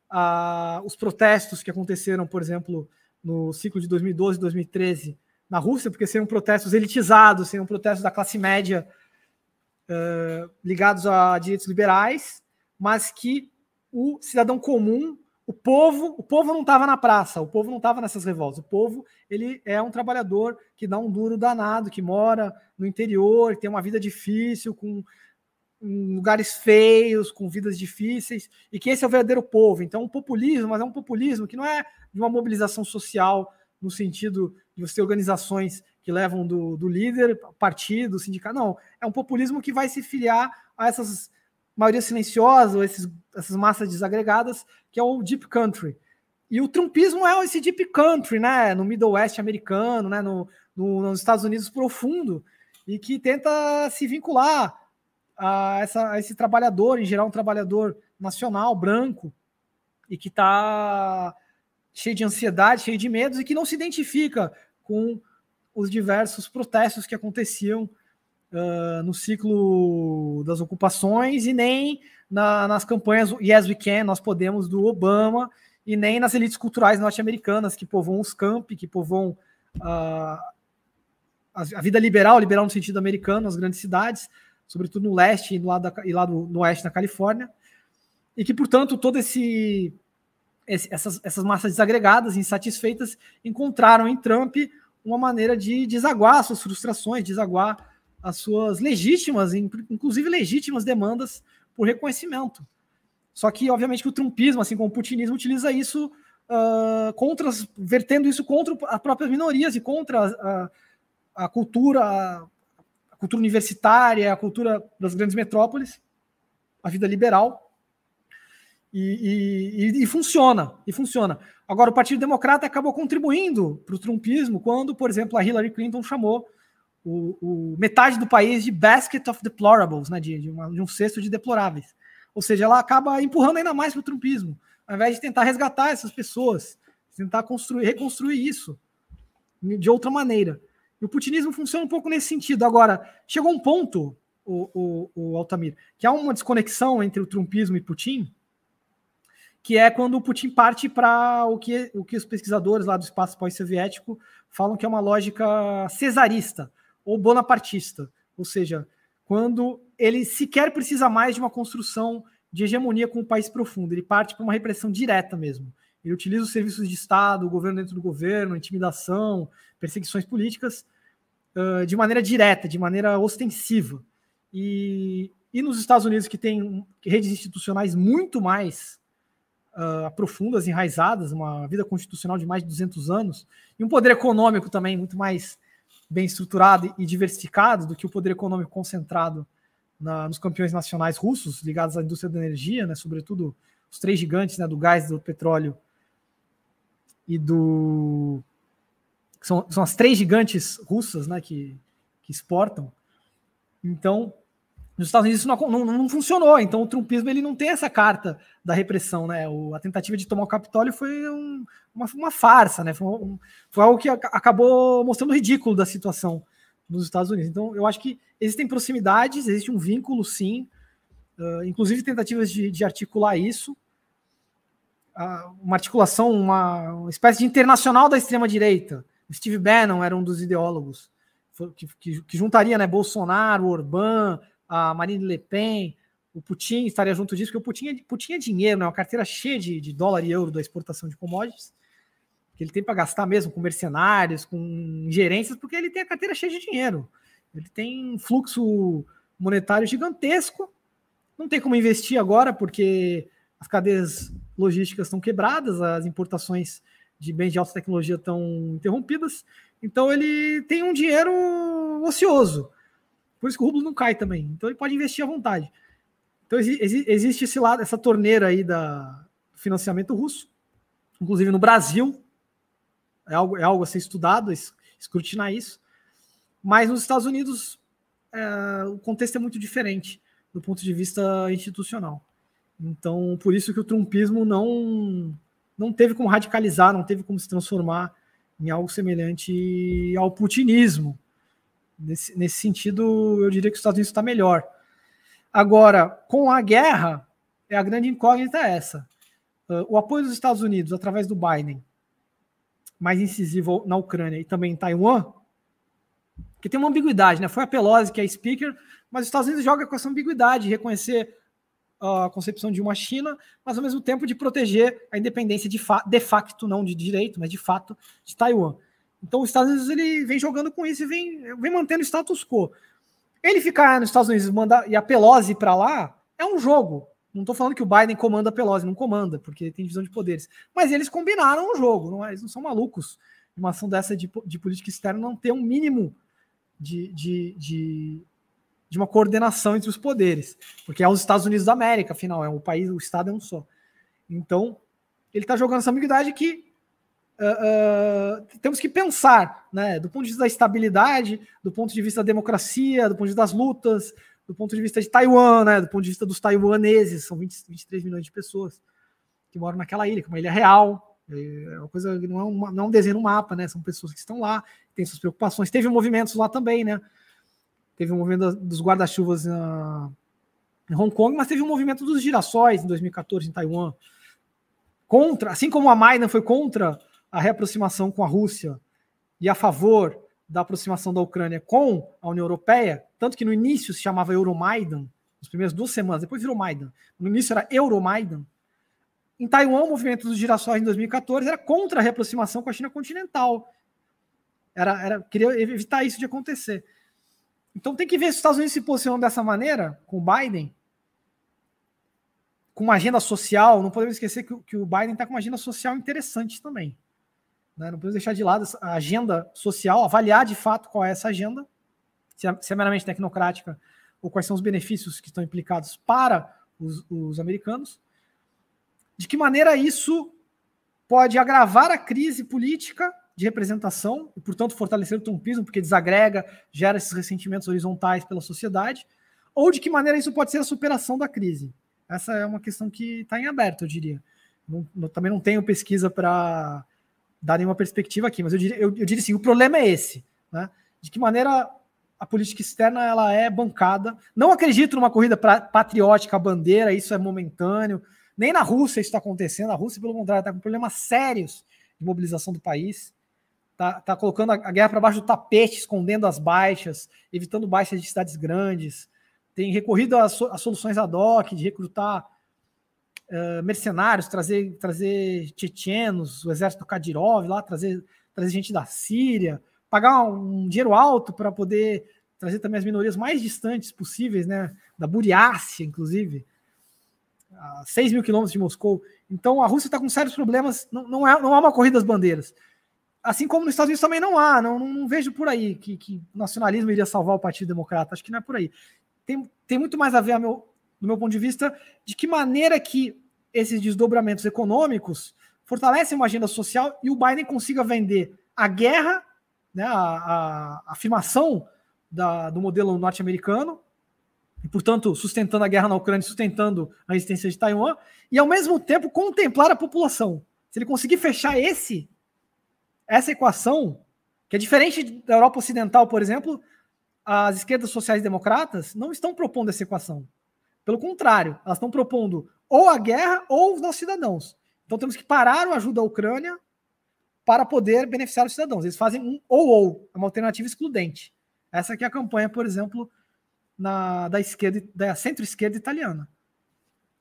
ah, os protestos que aconteceram, por exemplo, no ciclo de 2012 e 2013 na Rússia, porque seriam protestos elitizados, seriam protestos da classe média uh, ligados a direitos liberais, mas que o cidadão comum o povo, o povo não estava na praça, o povo não estava nessas revoltas. O povo, ele é um trabalhador que dá um duro danado, que mora no interior, tem uma vida difícil, com lugares feios, com vidas difíceis, e que esse é o verdadeiro povo. Então, um populismo, mas é um populismo que não é de uma mobilização social no sentido de você ter organizações que levam do, do líder, partido, sindicato. Não, é um populismo que vai se filiar a essas maioria silenciosa, esses, essas massas desagregadas, que é o Deep Country. E o trumpismo é esse Deep Country, né? No Middle West americano, né? No, no, nos Estados Unidos profundo, e que tenta se vincular a, essa, a esse trabalhador, em geral um trabalhador nacional, branco, e que está cheio de ansiedade, cheio de medos, e que não se identifica com os diversos protestos que aconteciam uh, no ciclo das ocupações e nem na, nas campanhas Yes We Can, Nós Podemos, do Obama, e nem nas elites culturais norte-americanas que povoam os campi, que povoam uh, a, a, vida liberal, liberal no sentido americano, nas grandes cidades, sobretudo no leste e, no lado da, e lá do, no oeste da Califórnia, e que, portanto, todo esse, esse essas, essas massas desagregadas, insatisfeitas, encontraram em Trump uma maneira de desaguar suas frustrações, desaguar as suas legítimas, inclusive legítimas demandas por reconhecimento. Só que, obviamente, que o trumpismo, assim como o putinismo, utiliza isso uh, contra, vertendo isso contra as próprias minorias e contra a, a cultura, a cultura universitária, a cultura das grandes metrópoles, a vida liberal. E, e, e, funciona, e funciona. Agora, o Partido Democrata acabou contribuindo para o trumpismo quando, por exemplo, a Hillary Clinton chamou o, o, metade do país de basket of deplorables, né, de, de, uma, de, um cesto de deploráveis. Ou seja, ela acaba empurrando ainda mais para o trumpismo, ao invés de tentar resgatar essas pessoas, tentar construir, reconstruir isso de outra maneira. E o putinismo funciona um pouco nesse sentido. Agora, chegou um ponto, o, o, o Altamir, que há uma desconexão entre o trumpismo e Putin, que é quando o Putin parte para o que, o que os pesquisadores lá do espaço pós-soviético falam que é uma lógica cesarista, ou bonapartista, ou seja, quando ele sequer precisa mais de uma construção de hegemonia com o país profundo, ele parte para uma repressão direta mesmo. Ele utiliza os serviços de Estado, o governo dentro do governo, intimidação, perseguições políticas, uh, de maneira direta, de maneira ostensiva. E, e nos Estados Unidos, que tem redes institucionais muito mais uh, profundas, enraizadas, uma vida constitucional de mais de 200 anos, e um poder econômico também muito mais bem estruturado e diversificado do que o poder econômico concentrado na, nos campeões nacionais russos ligados à indústria da energia, né, sobretudo os três gigantes né, do gás, do petróleo e do. São, são as três gigantes russas né, que, que exportam. Então, nos Estados Unidos isso não, não, não, funcionou, então o trumpismo ele não tem essa carta da repressão, né? O, a tentativa de tomar o Capitólio foi um, uma, uma, farsa, né? Foi, um, foi algo que a, acabou mostrando o ridículo da situação nos Estados Unidos. Então, eu acho que existem proximidades, existe um vínculo, sim, uh, inclusive tentativas de, de articular isso, uh, uma articulação, uma, uma espécie de internacional da extrema-direita. Steve Bannon era um dos ideólogos. Que, que, que, juntaria né, Bolsonaro, Orbán, a Marine Le Pen, o Putin estaria junto disso, porque o Putin é, Putin é dinheiro, né? Uma carteira cheia de, de dólar e euro da exportação de commodities, que ele tem para gastar mesmo com mercenários, com gerências, porque ele tem a carteira cheia de dinheiro. Ele tem um fluxo monetário gigantesco. Não tem como investir agora, porque as cadeias logísticas estão quebradas, as importações de bens de alta tecnologia estão interrompidas. Então ele tem um dinheiro ocioso. Por isso que o rublo não cai também. Então ele pode investir à vontade. Então existe esse lado, essa torneira aí da, do financiamento russo, inclusive no Brasil. É algo, é algo a ser estudado, escrutinar isso. Mas nos Estados Unidos é, o contexto é muito diferente do ponto de vista institucional. Então, por isso que o trumpismo não não teve como radicalizar, não teve como se transformar em algo semelhante ao putinismo. Nesse, nesse sentido, eu diria que os Estados Unidos está melhor. Agora, com a guerra, é a grande incógnita é essa. Uh, o apoio dos Estados Unidos através do Biden, mais incisivo na Ucrânia e também em Taiwan, que tem uma ambiguidade, né? Foi a Pelosi que é speaker, mas os Estados Unidos joga com essa ambiguidade de reconhecer a concepção de uma China, mas ao mesmo tempo de proteger a independência de, fa de facto, não de direito, mas de fato, de Taiwan. Então os Estados Unidos ele vem jogando com isso e vem, vem mantendo o status quo. Ele ficar nos Estados Unidos mandar, e a Pelosi para lá é um jogo. Não estou falando que o Biden comanda a Pelosi, não comanda, porque tem divisão de poderes. Mas eles combinaram o jogo, não, é? eles não são malucos. Uma ação dessa de, de política externa não ter um mínimo de, de, de de uma coordenação entre os poderes, porque é os Estados Unidos da América, afinal, é um país, o Estado é um só. Então, ele está jogando essa ambiguidade que uh, uh, temos que pensar, né, do ponto de vista da estabilidade, do ponto de vista da democracia, do ponto de vista das lutas, do ponto de vista de Taiwan, né, do ponto de vista dos taiwaneses, são 20, 23 milhões de pessoas que moram naquela ilha, que é uma ilha real, é uma coisa não é, uma, não é um desenho no mapa, né? São pessoas que estão lá, têm suas preocupações. Teve movimentos lá também, né? teve um movimento dos guarda-chuvas em Hong Kong, mas teve um movimento dos girassóis em 2014 em Taiwan. Contra, assim como a Maidan foi contra a reaproximação com a Rússia e a favor da aproximação da Ucrânia com a União Europeia, tanto que no início se chamava Euromaidan, nas primeiras duas semanas, depois virou Maidan. No início era Euromaidan. Em Taiwan, o movimento dos girassóis em 2014 era contra a reaproximação com a China continental. Era, era queria evitar isso de acontecer. Então tem que ver se os Estados Unidos se posicionam dessa maneira, com o Biden, com uma agenda social. Não podemos esquecer que, que o Biden está com uma agenda social interessante também. Né? Não podemos deixar de lado a agenda social, avaliar de fato qual é essa agenda, se é, se é meramente tecnocrática ou quais são os benefícios que estão implicados para os, os americanos. De que maneira isso pode agravar a crise política de representação e, portanto, fortalecer o trumpismo, porque desagrega, gera esses ressentimentos horizontais pela sociedade, ou de que maneira isso pode ser a superação da crise? Essa é uma questão que está em aberto, eu diria. Não, não, também não tenho pesquisa para dar nenhuma perspectiva aqui, mas eu diria, eu, eu diria assim, o problema é esse, né? De que maneira a política externa ela é bancada. Não acredito numa corrida pra, patriótica bandeira, isso é momentâneo. Nem na Rússia isso está acontecendo. A Rússia, pelo contrário, está com problemas sérios de mobilização do país tá, tá colocando a, guerra para baixo do tapete, escondendo as baixas, evitando baixas de cidades grandes, tem recorrido a, so, a soluções ad hoc de recrutar mercenários, trazer, trazer tchetchenos, o exército Kadyrov lá, trazer, trazer gente da Síria, pagar um dinheiro alto para poder trazer também as minorias mais distantes possíveis, né, da Buriácia, inclusive, a 6 mil quilômetros de Moscou. Então a Rússia está com sérios problemas, não, não, é, não é uma corrida às bandeiras. Assim como nos Estados Unidos também não há, não, não, não vejo por aí que, que nacionalismo iria salvar o Partido Democrata. Acho que não é por aí. Tem, tem muito mais a ver, a meu, do meu ponto de vista, de que maneira que esses desdobramentos econômicos fortalecem uma agenda social e o Biden consiga vender a guerra, né, a, a, afirmação da, do modelo norte-americano, e, portanto, sustentando a guerra na Ucrânia, sustentando a resistência de Taiwan, e ao mesmo tempo contemplar a população. Se ele conseguir fechar esse essa equação, que é diferente da Europa Ocidental, por exemplo, as esquerdas sociais democratas não estão propondo essa equação. Pelo contrário, elas estão propondo ou a guerra ou os nossos cidadãos. Então temos que parar o ajuda à Ucrânia para poder beneficiar os cidadãos. Eles fazem um ou ou, é uma alternativa excludente. Essa aqui é a campanha, por exemplo, na, da esquerda, da centro-esquerda italiana.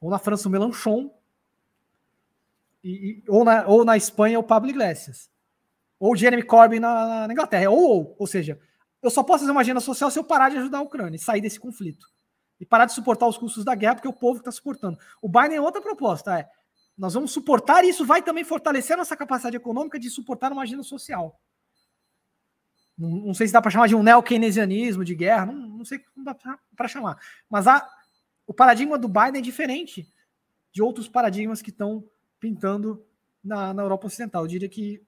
Ou na França, o Melanchon, e, e, ou, na, ou na Espanha, o Pablo Iglesias. Ou Jeremy Corbyn na, na Inglaterra. Ou, ou, ou seja, eu só posso fazer uma agenda social se eu parar de ajudar a Ucrânia e sair desse conflito. E parar de suportar os custos da guerra, porque é o povo está suportando. O Biden é outra proposta, é nós vamos suportar e isso vai também fortalecer a nossa capacidade econômica de suportar uma agenda social. Não, não sei se dá para chamar de um neo-keynesianismo de guerra, não, não sei como dá para chamar. Mas a, o paradigma do Biden é diferente de outros paradigmas que estão pintando na, na Europa Ocidental. Eu diria que.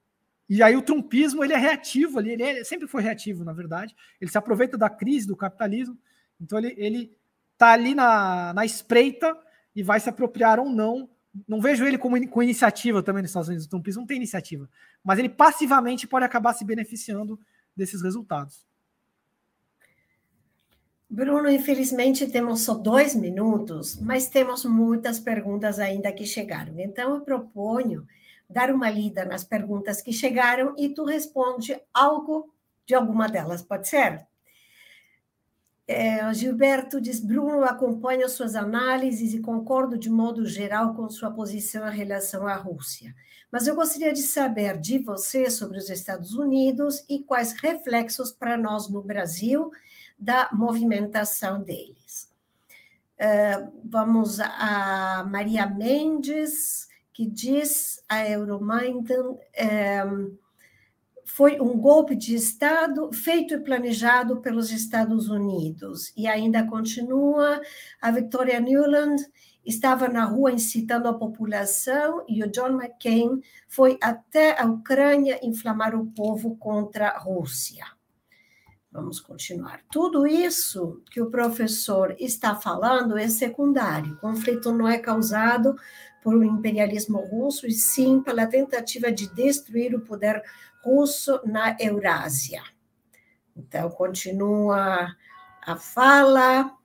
E aí o trumpismo ele é reativo ali, ele é, sempre foi reativo, na verdade. Ele se aproveita da crise do capitalismo, então ele, ele tá ali na, na espreita e vai se apropriar ou não não vejo ele como com iniciativa também nos Estados Unidos. O trumpismo não tem iniciativa, mas ele passivamente pode acabar se beneficiando desses resultados. Bruno, infelizmente temos só dois minutos, mas temos muitas perguntas ainda que chegaram. Então, eu proponho dar uma lida nas perguntas que chegaram e tu responde algo de alguma delas, pode ser? É, Gilberto diz: Bruno, acompanho suas análises e concordo de modo geral com sua posição em relação à Rússia. Mas eu gostaria de saber de você sobre os Estados Unidos e quais reflexos para nós no Brasil da movimentação deles. É, vamos a Maria Mendes, que diz a Euromaidan. É, foi um golpe de Estado feito e planejado pelos Estados Unidos. E ainda continua, a Victoria Newland estava na rua incitando a população e o John McCain foi até a Ucrânia inflamar o povo contra a Rússia. Vamos continuar. Tudo isso que o professor está falando é secundário. O conflito não é causado por um imperialismo russo, e sim pela tentativa de destruir o poder russo na Eurásia. Então, continua a fala.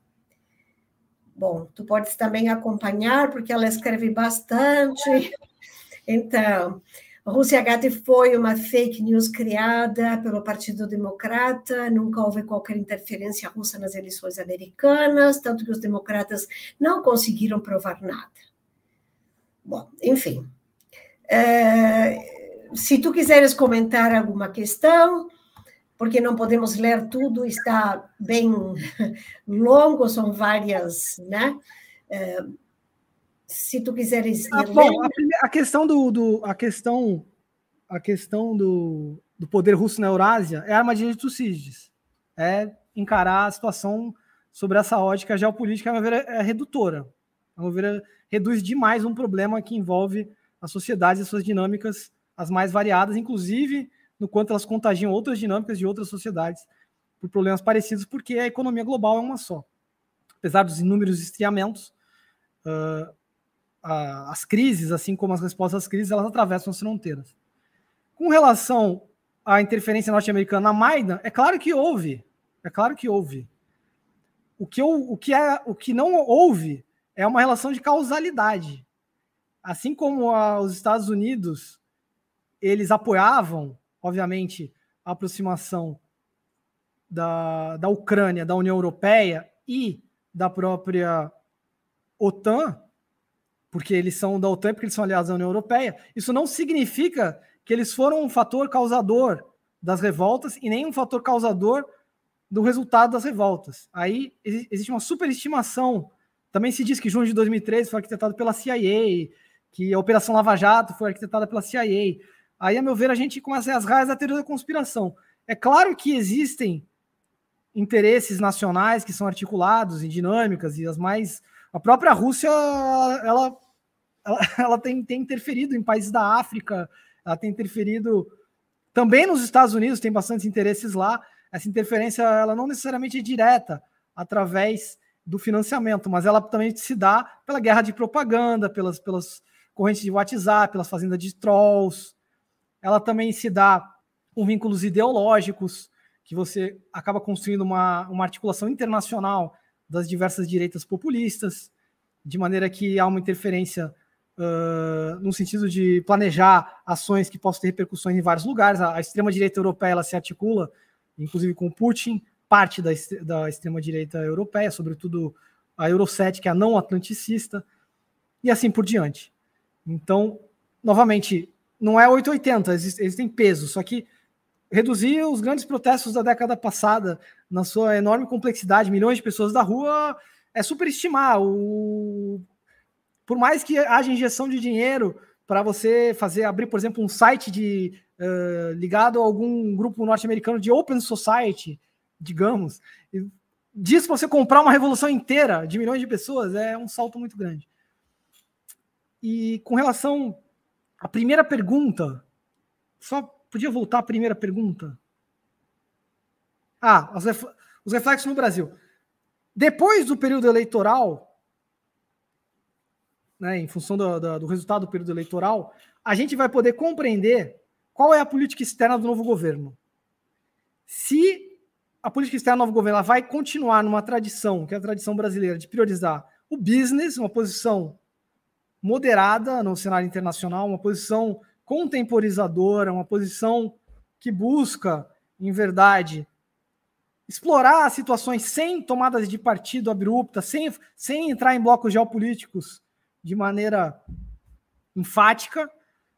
Bom, tu podes também acompanhar, porque ela escreve bastante. Então, Rússia Gate foi uma fake news criada pelo Partido Democrata, nunca houve qualquer interferência russa nas eleições americanas, tanto que os democratas não conseguiram provar nada. Bom, enfim. É, se tu quiseres comentar alguma questão, porque não podemos ler tudo, está bem (laughs) longo, são várias, né? É, se tu quiseres ah, bom, a, a, questão do, do, a questão a questão do, do poder russo na Eurásia é a armadilha de Tucídides. É encarar a situação sobre essa ótica geopolítica, ver, é redutora. A ver, reduz demais um problema que envolve as sociedades e suas dinâmicas as mais variadas, inclusive no quanto elas contagiam outras dinâmicas de outras sociedades por problemas parecidos, porque a economia global é uma só. Apesar dos inúmeros estriamentos, uh, as crises, assim como as respostas às crises, elas atravessam as fronteiras. Com relação à interferência norte-americana na Maidan, é claro que houve, é claro que houve. O que, eu, o, que é, o que não houve é uma relação de causalidade. Assim como a, os Estados Unidos eles apoiavam, obviamente, a aproximação da, da Ucrânia, da União Europeia e da própria OTAN, porque eles são da OTAN, porque eles são aliados da União Europeia, isso não significa que eles foram um fator causador das revoltas e nem um fator causador do resultado das revoltas. Aí existe uma superestimação. Também se diz que junho de 2013 foi arquitetado pela CIA, que a Operação Lava Jato foi arquitetada pela CIA. Aí, a meu ver, a gente começa as raias da teoria da conspiração. É claro que existem interesses nacionais que são articulados em dinâmicas e as mais. A própria Rússia, ela, ela, (laughs) ela tem, tem interferido em países da África, ela tem interferido também nos Estados Unidos, tem bastantes interesses lá. Essa interferência, ela não necessariamente é direta através do financiamento, mas ela também se dá pela guerra de propaganda, pelas, pelas correntes de WhatsApp, pelas fazendas de trolls, ela também se dá com vínculos ideológicos, que você acaba construindo uma, uma articulação internacional das diversas direitas populistas, de maneira que há uma interferência uh, no sentido de planejar ações que possam ter repercussões em vários lugares. A, a extrema-direita europeia ela se articula, inclusive com Putin, parte da, da extrema-direita europeia, sobretudo a é a não atlanticista, e assim por diante. Então, novamente, não é 880, eles têm peso, só que reduzir os grandes protestos da década passada na sua enorme complexidade, milhões de pessoas da rua, é superestimar o, por mais que haja injeção de dinheiro para você fazer abrir, por exemplo, um site de uh, ligado a algum grupo norte-americano de open society, digamos, disso você comprar uma revolução inteira de milhões de pessoas é um salto muito grande. E com relação à primeira pergunta, só podia voltar à primeira pergunta? Ah, os reflexos no Brasil. Depois do período eleitoral, né, em função do, do, do resultado do período eleitoral, a gente vai poder compreender qual é a política externa do novo governo. Se a política externa do novo governo vai continuar numa tradição, que é a tradição brasileira, de priorizar o business, uma posição moderada no cenário internacional, uma posição contemporizadora, uma posição que busca, em verdade, explorar situações sem tomadas de partido abrupta, sem, sem entrar em blocos geopolíticos de maneira enfática,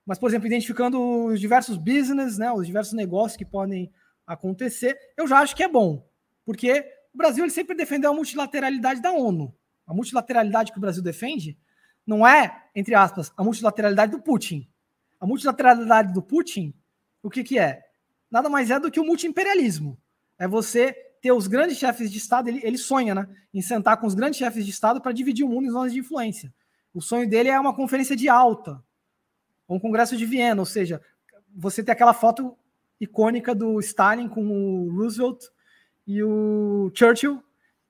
mas, por exemplo, identificando os diversos business, né, os diversos negócios que podem acontecer, eu já acho que é bom, porque o Brasil ele sempre defendeu a multilateralidade da ONU. A multilateralidade que o Brasil defende não é, entre aspas, a multilateralidade do Putin. A multilateralidade do Putin, o que, que é? Nada mais é do que o multiimperialismo. É você ter os grandes chefes de Estado, ele, ele sonha né, em sentar com os grandes chefes de Estado para dividir o mundo em zonas de influência. O sonho dele é uma conferência de alta, um congresso de Viena, ou seja, você ter aquela foto icônica do Stalin com o Roosevelt e o Churchill,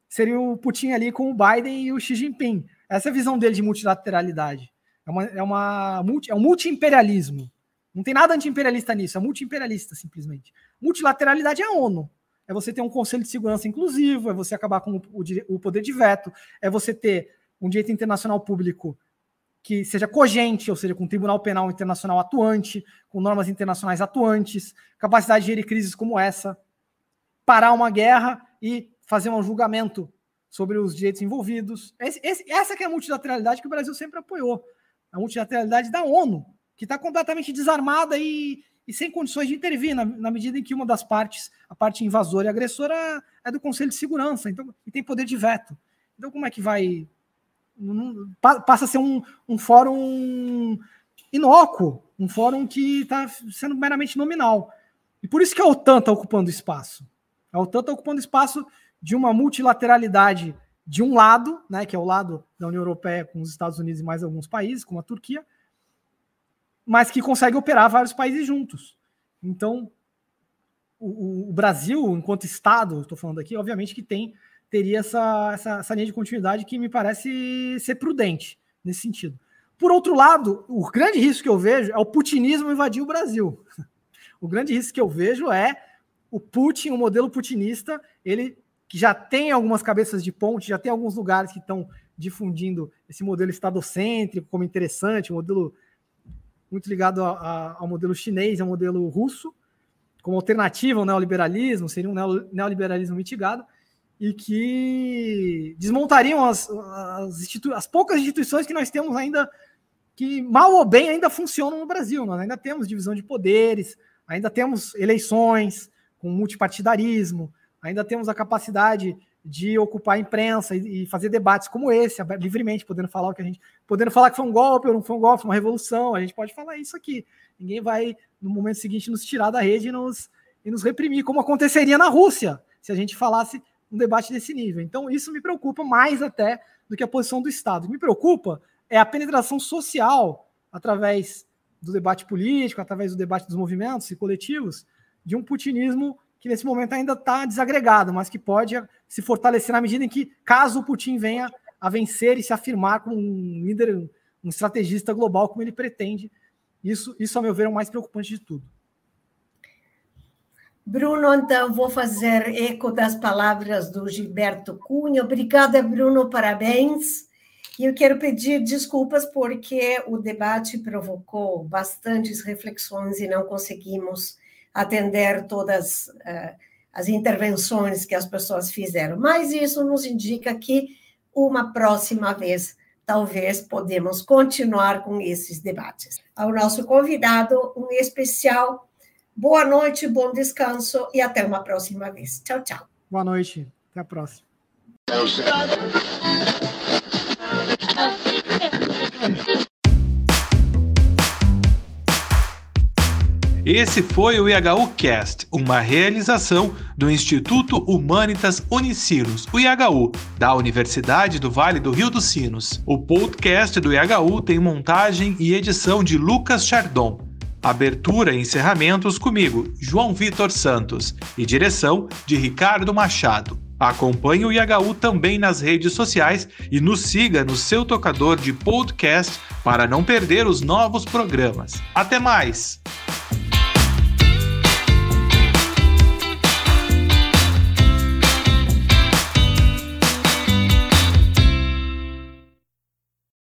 seria o Putin ali com o Biden e o Xi Jinping. Essa é a visão dele de multilateralidade. É, uma, é, uma, é um multi-imperialismo. Não tem nada anti-imperialista nisso, é multi-imperialista, simplesmente. Multilateralidade é a ONU. É você ter um conselho de segurança inclusivo, é você acabar com o, o poder de veto, é você ter um direito internacional público que seja cogente, ou seja, com o Tribunal Penal Internacional atuante, com normas internacionais atuantes, capacidade de gerir crises como essa, parar uma guerra e fazer um julgamento sobre os direitos envolvidos. Esse, esse, essa que é a multilateralidade que o Brasil sempre apoiou. A multilateralidade da ONU, que está completamente desarmada e, e, sem condições de intervir, na, na, medida em que uma das partes, a parte invasora e agressora, é do Conselho de Segurança, então, e tem poder de veto. Então, como é que vai passa a ser um, um fórum inócuo, um fórum que está sendo meramente nominal. E por isso que a OTAN está ocupando espaço. A OTAN está ocupando espaço de uma multilateralidade de um lado, né, que é o lado da União Europeia com os Estados Unidos e mais alguns países, como a Turquia, mas que consegue operar vários países juntos. Então, o, o Brasil, enquanto Estado, estou falando aqui, obviamente que tem teria essa, essa, essa linha de continuidade que me parece ser prudente nesse sentido. Por outro lado, o grande risco que eu vejo é o putinismo invadir o Brasil. (laughs) O grande risco que eu vejo é o Putin, o modelo putinista, ele que já tem algumas cabeças de ponte, já tem alguns lugares que estão difundindo esse modelo estadocêntrico como interessante, um modelo muito ligado a, a, ao modelo chinês, ao modelo russo, como alternativa ao neoliberalismo, seria um neoliberalismo mitigado e que desmontariam as, as, as, poucas instituições que nós temos ainda, que mal ou bem ainda funcionam no Brasil. Nós ainda temos divisão de poderes, ainda temos eleições com multipartidarismo, ainda temos a capacidade de ocupar a imprensa e, e fazer debates como esse, livremente, podendo falar o que a gente. podendo falar que foi um golpe ou não foi um golpe, uma revolução, a gente pode falar isso aqui. Ninguém vai, no momento seguinte, nos tirar da rede e nos, e nos reprimir, como aconteceria na Rússia, se a gente falasse um debate desse nível. Então, isso me preocupa mais até do que a posição do Estado. O que me preocupa é a penetração social através do debate político, através do debate dos movimentos e coletivos, de um putinismo que nesse momento ainda está desagregado, mas que pode se fortalecer na medida em que, caso o Putin venha a vencer e se afirmar como um líder, um estrategista global, como ele pretende. Isso, isso, a meu ver, é o mais preocupante de tudo. Bruno, então vou fazer eco das palavras do Gilberto Cunha. Obrigada, Bruno, parabéns. E eu quero pedir desculpas porque o debate provocou bastantes reflexões e não conseguimos atender todas uh, as intervenções que as pessoas fizeram. Mas isso nos indica que uma próxima vez talvez podemos continuar com esses debates. Ao nosso convidado, um especial Boa noite, bom descanso e até uma próxima vez. Tchau, tchau. Boa noite, até a próxima. Esse foi o IHU Cast, uma realização do Instituto Humanitas Unicinos, o IHU, da Universidade do Vale do Rio dos Sinos. O podcast do IHU tem montagem e edição de Lucas Chardon. Abertura e encerramentos comigo, João Vitor Santos, e direção de Ricardo Machado. Acompanhe o IHU também nas redes sociais e nos siga no seu tocador de podcast para não perder os novos programas. Até mais!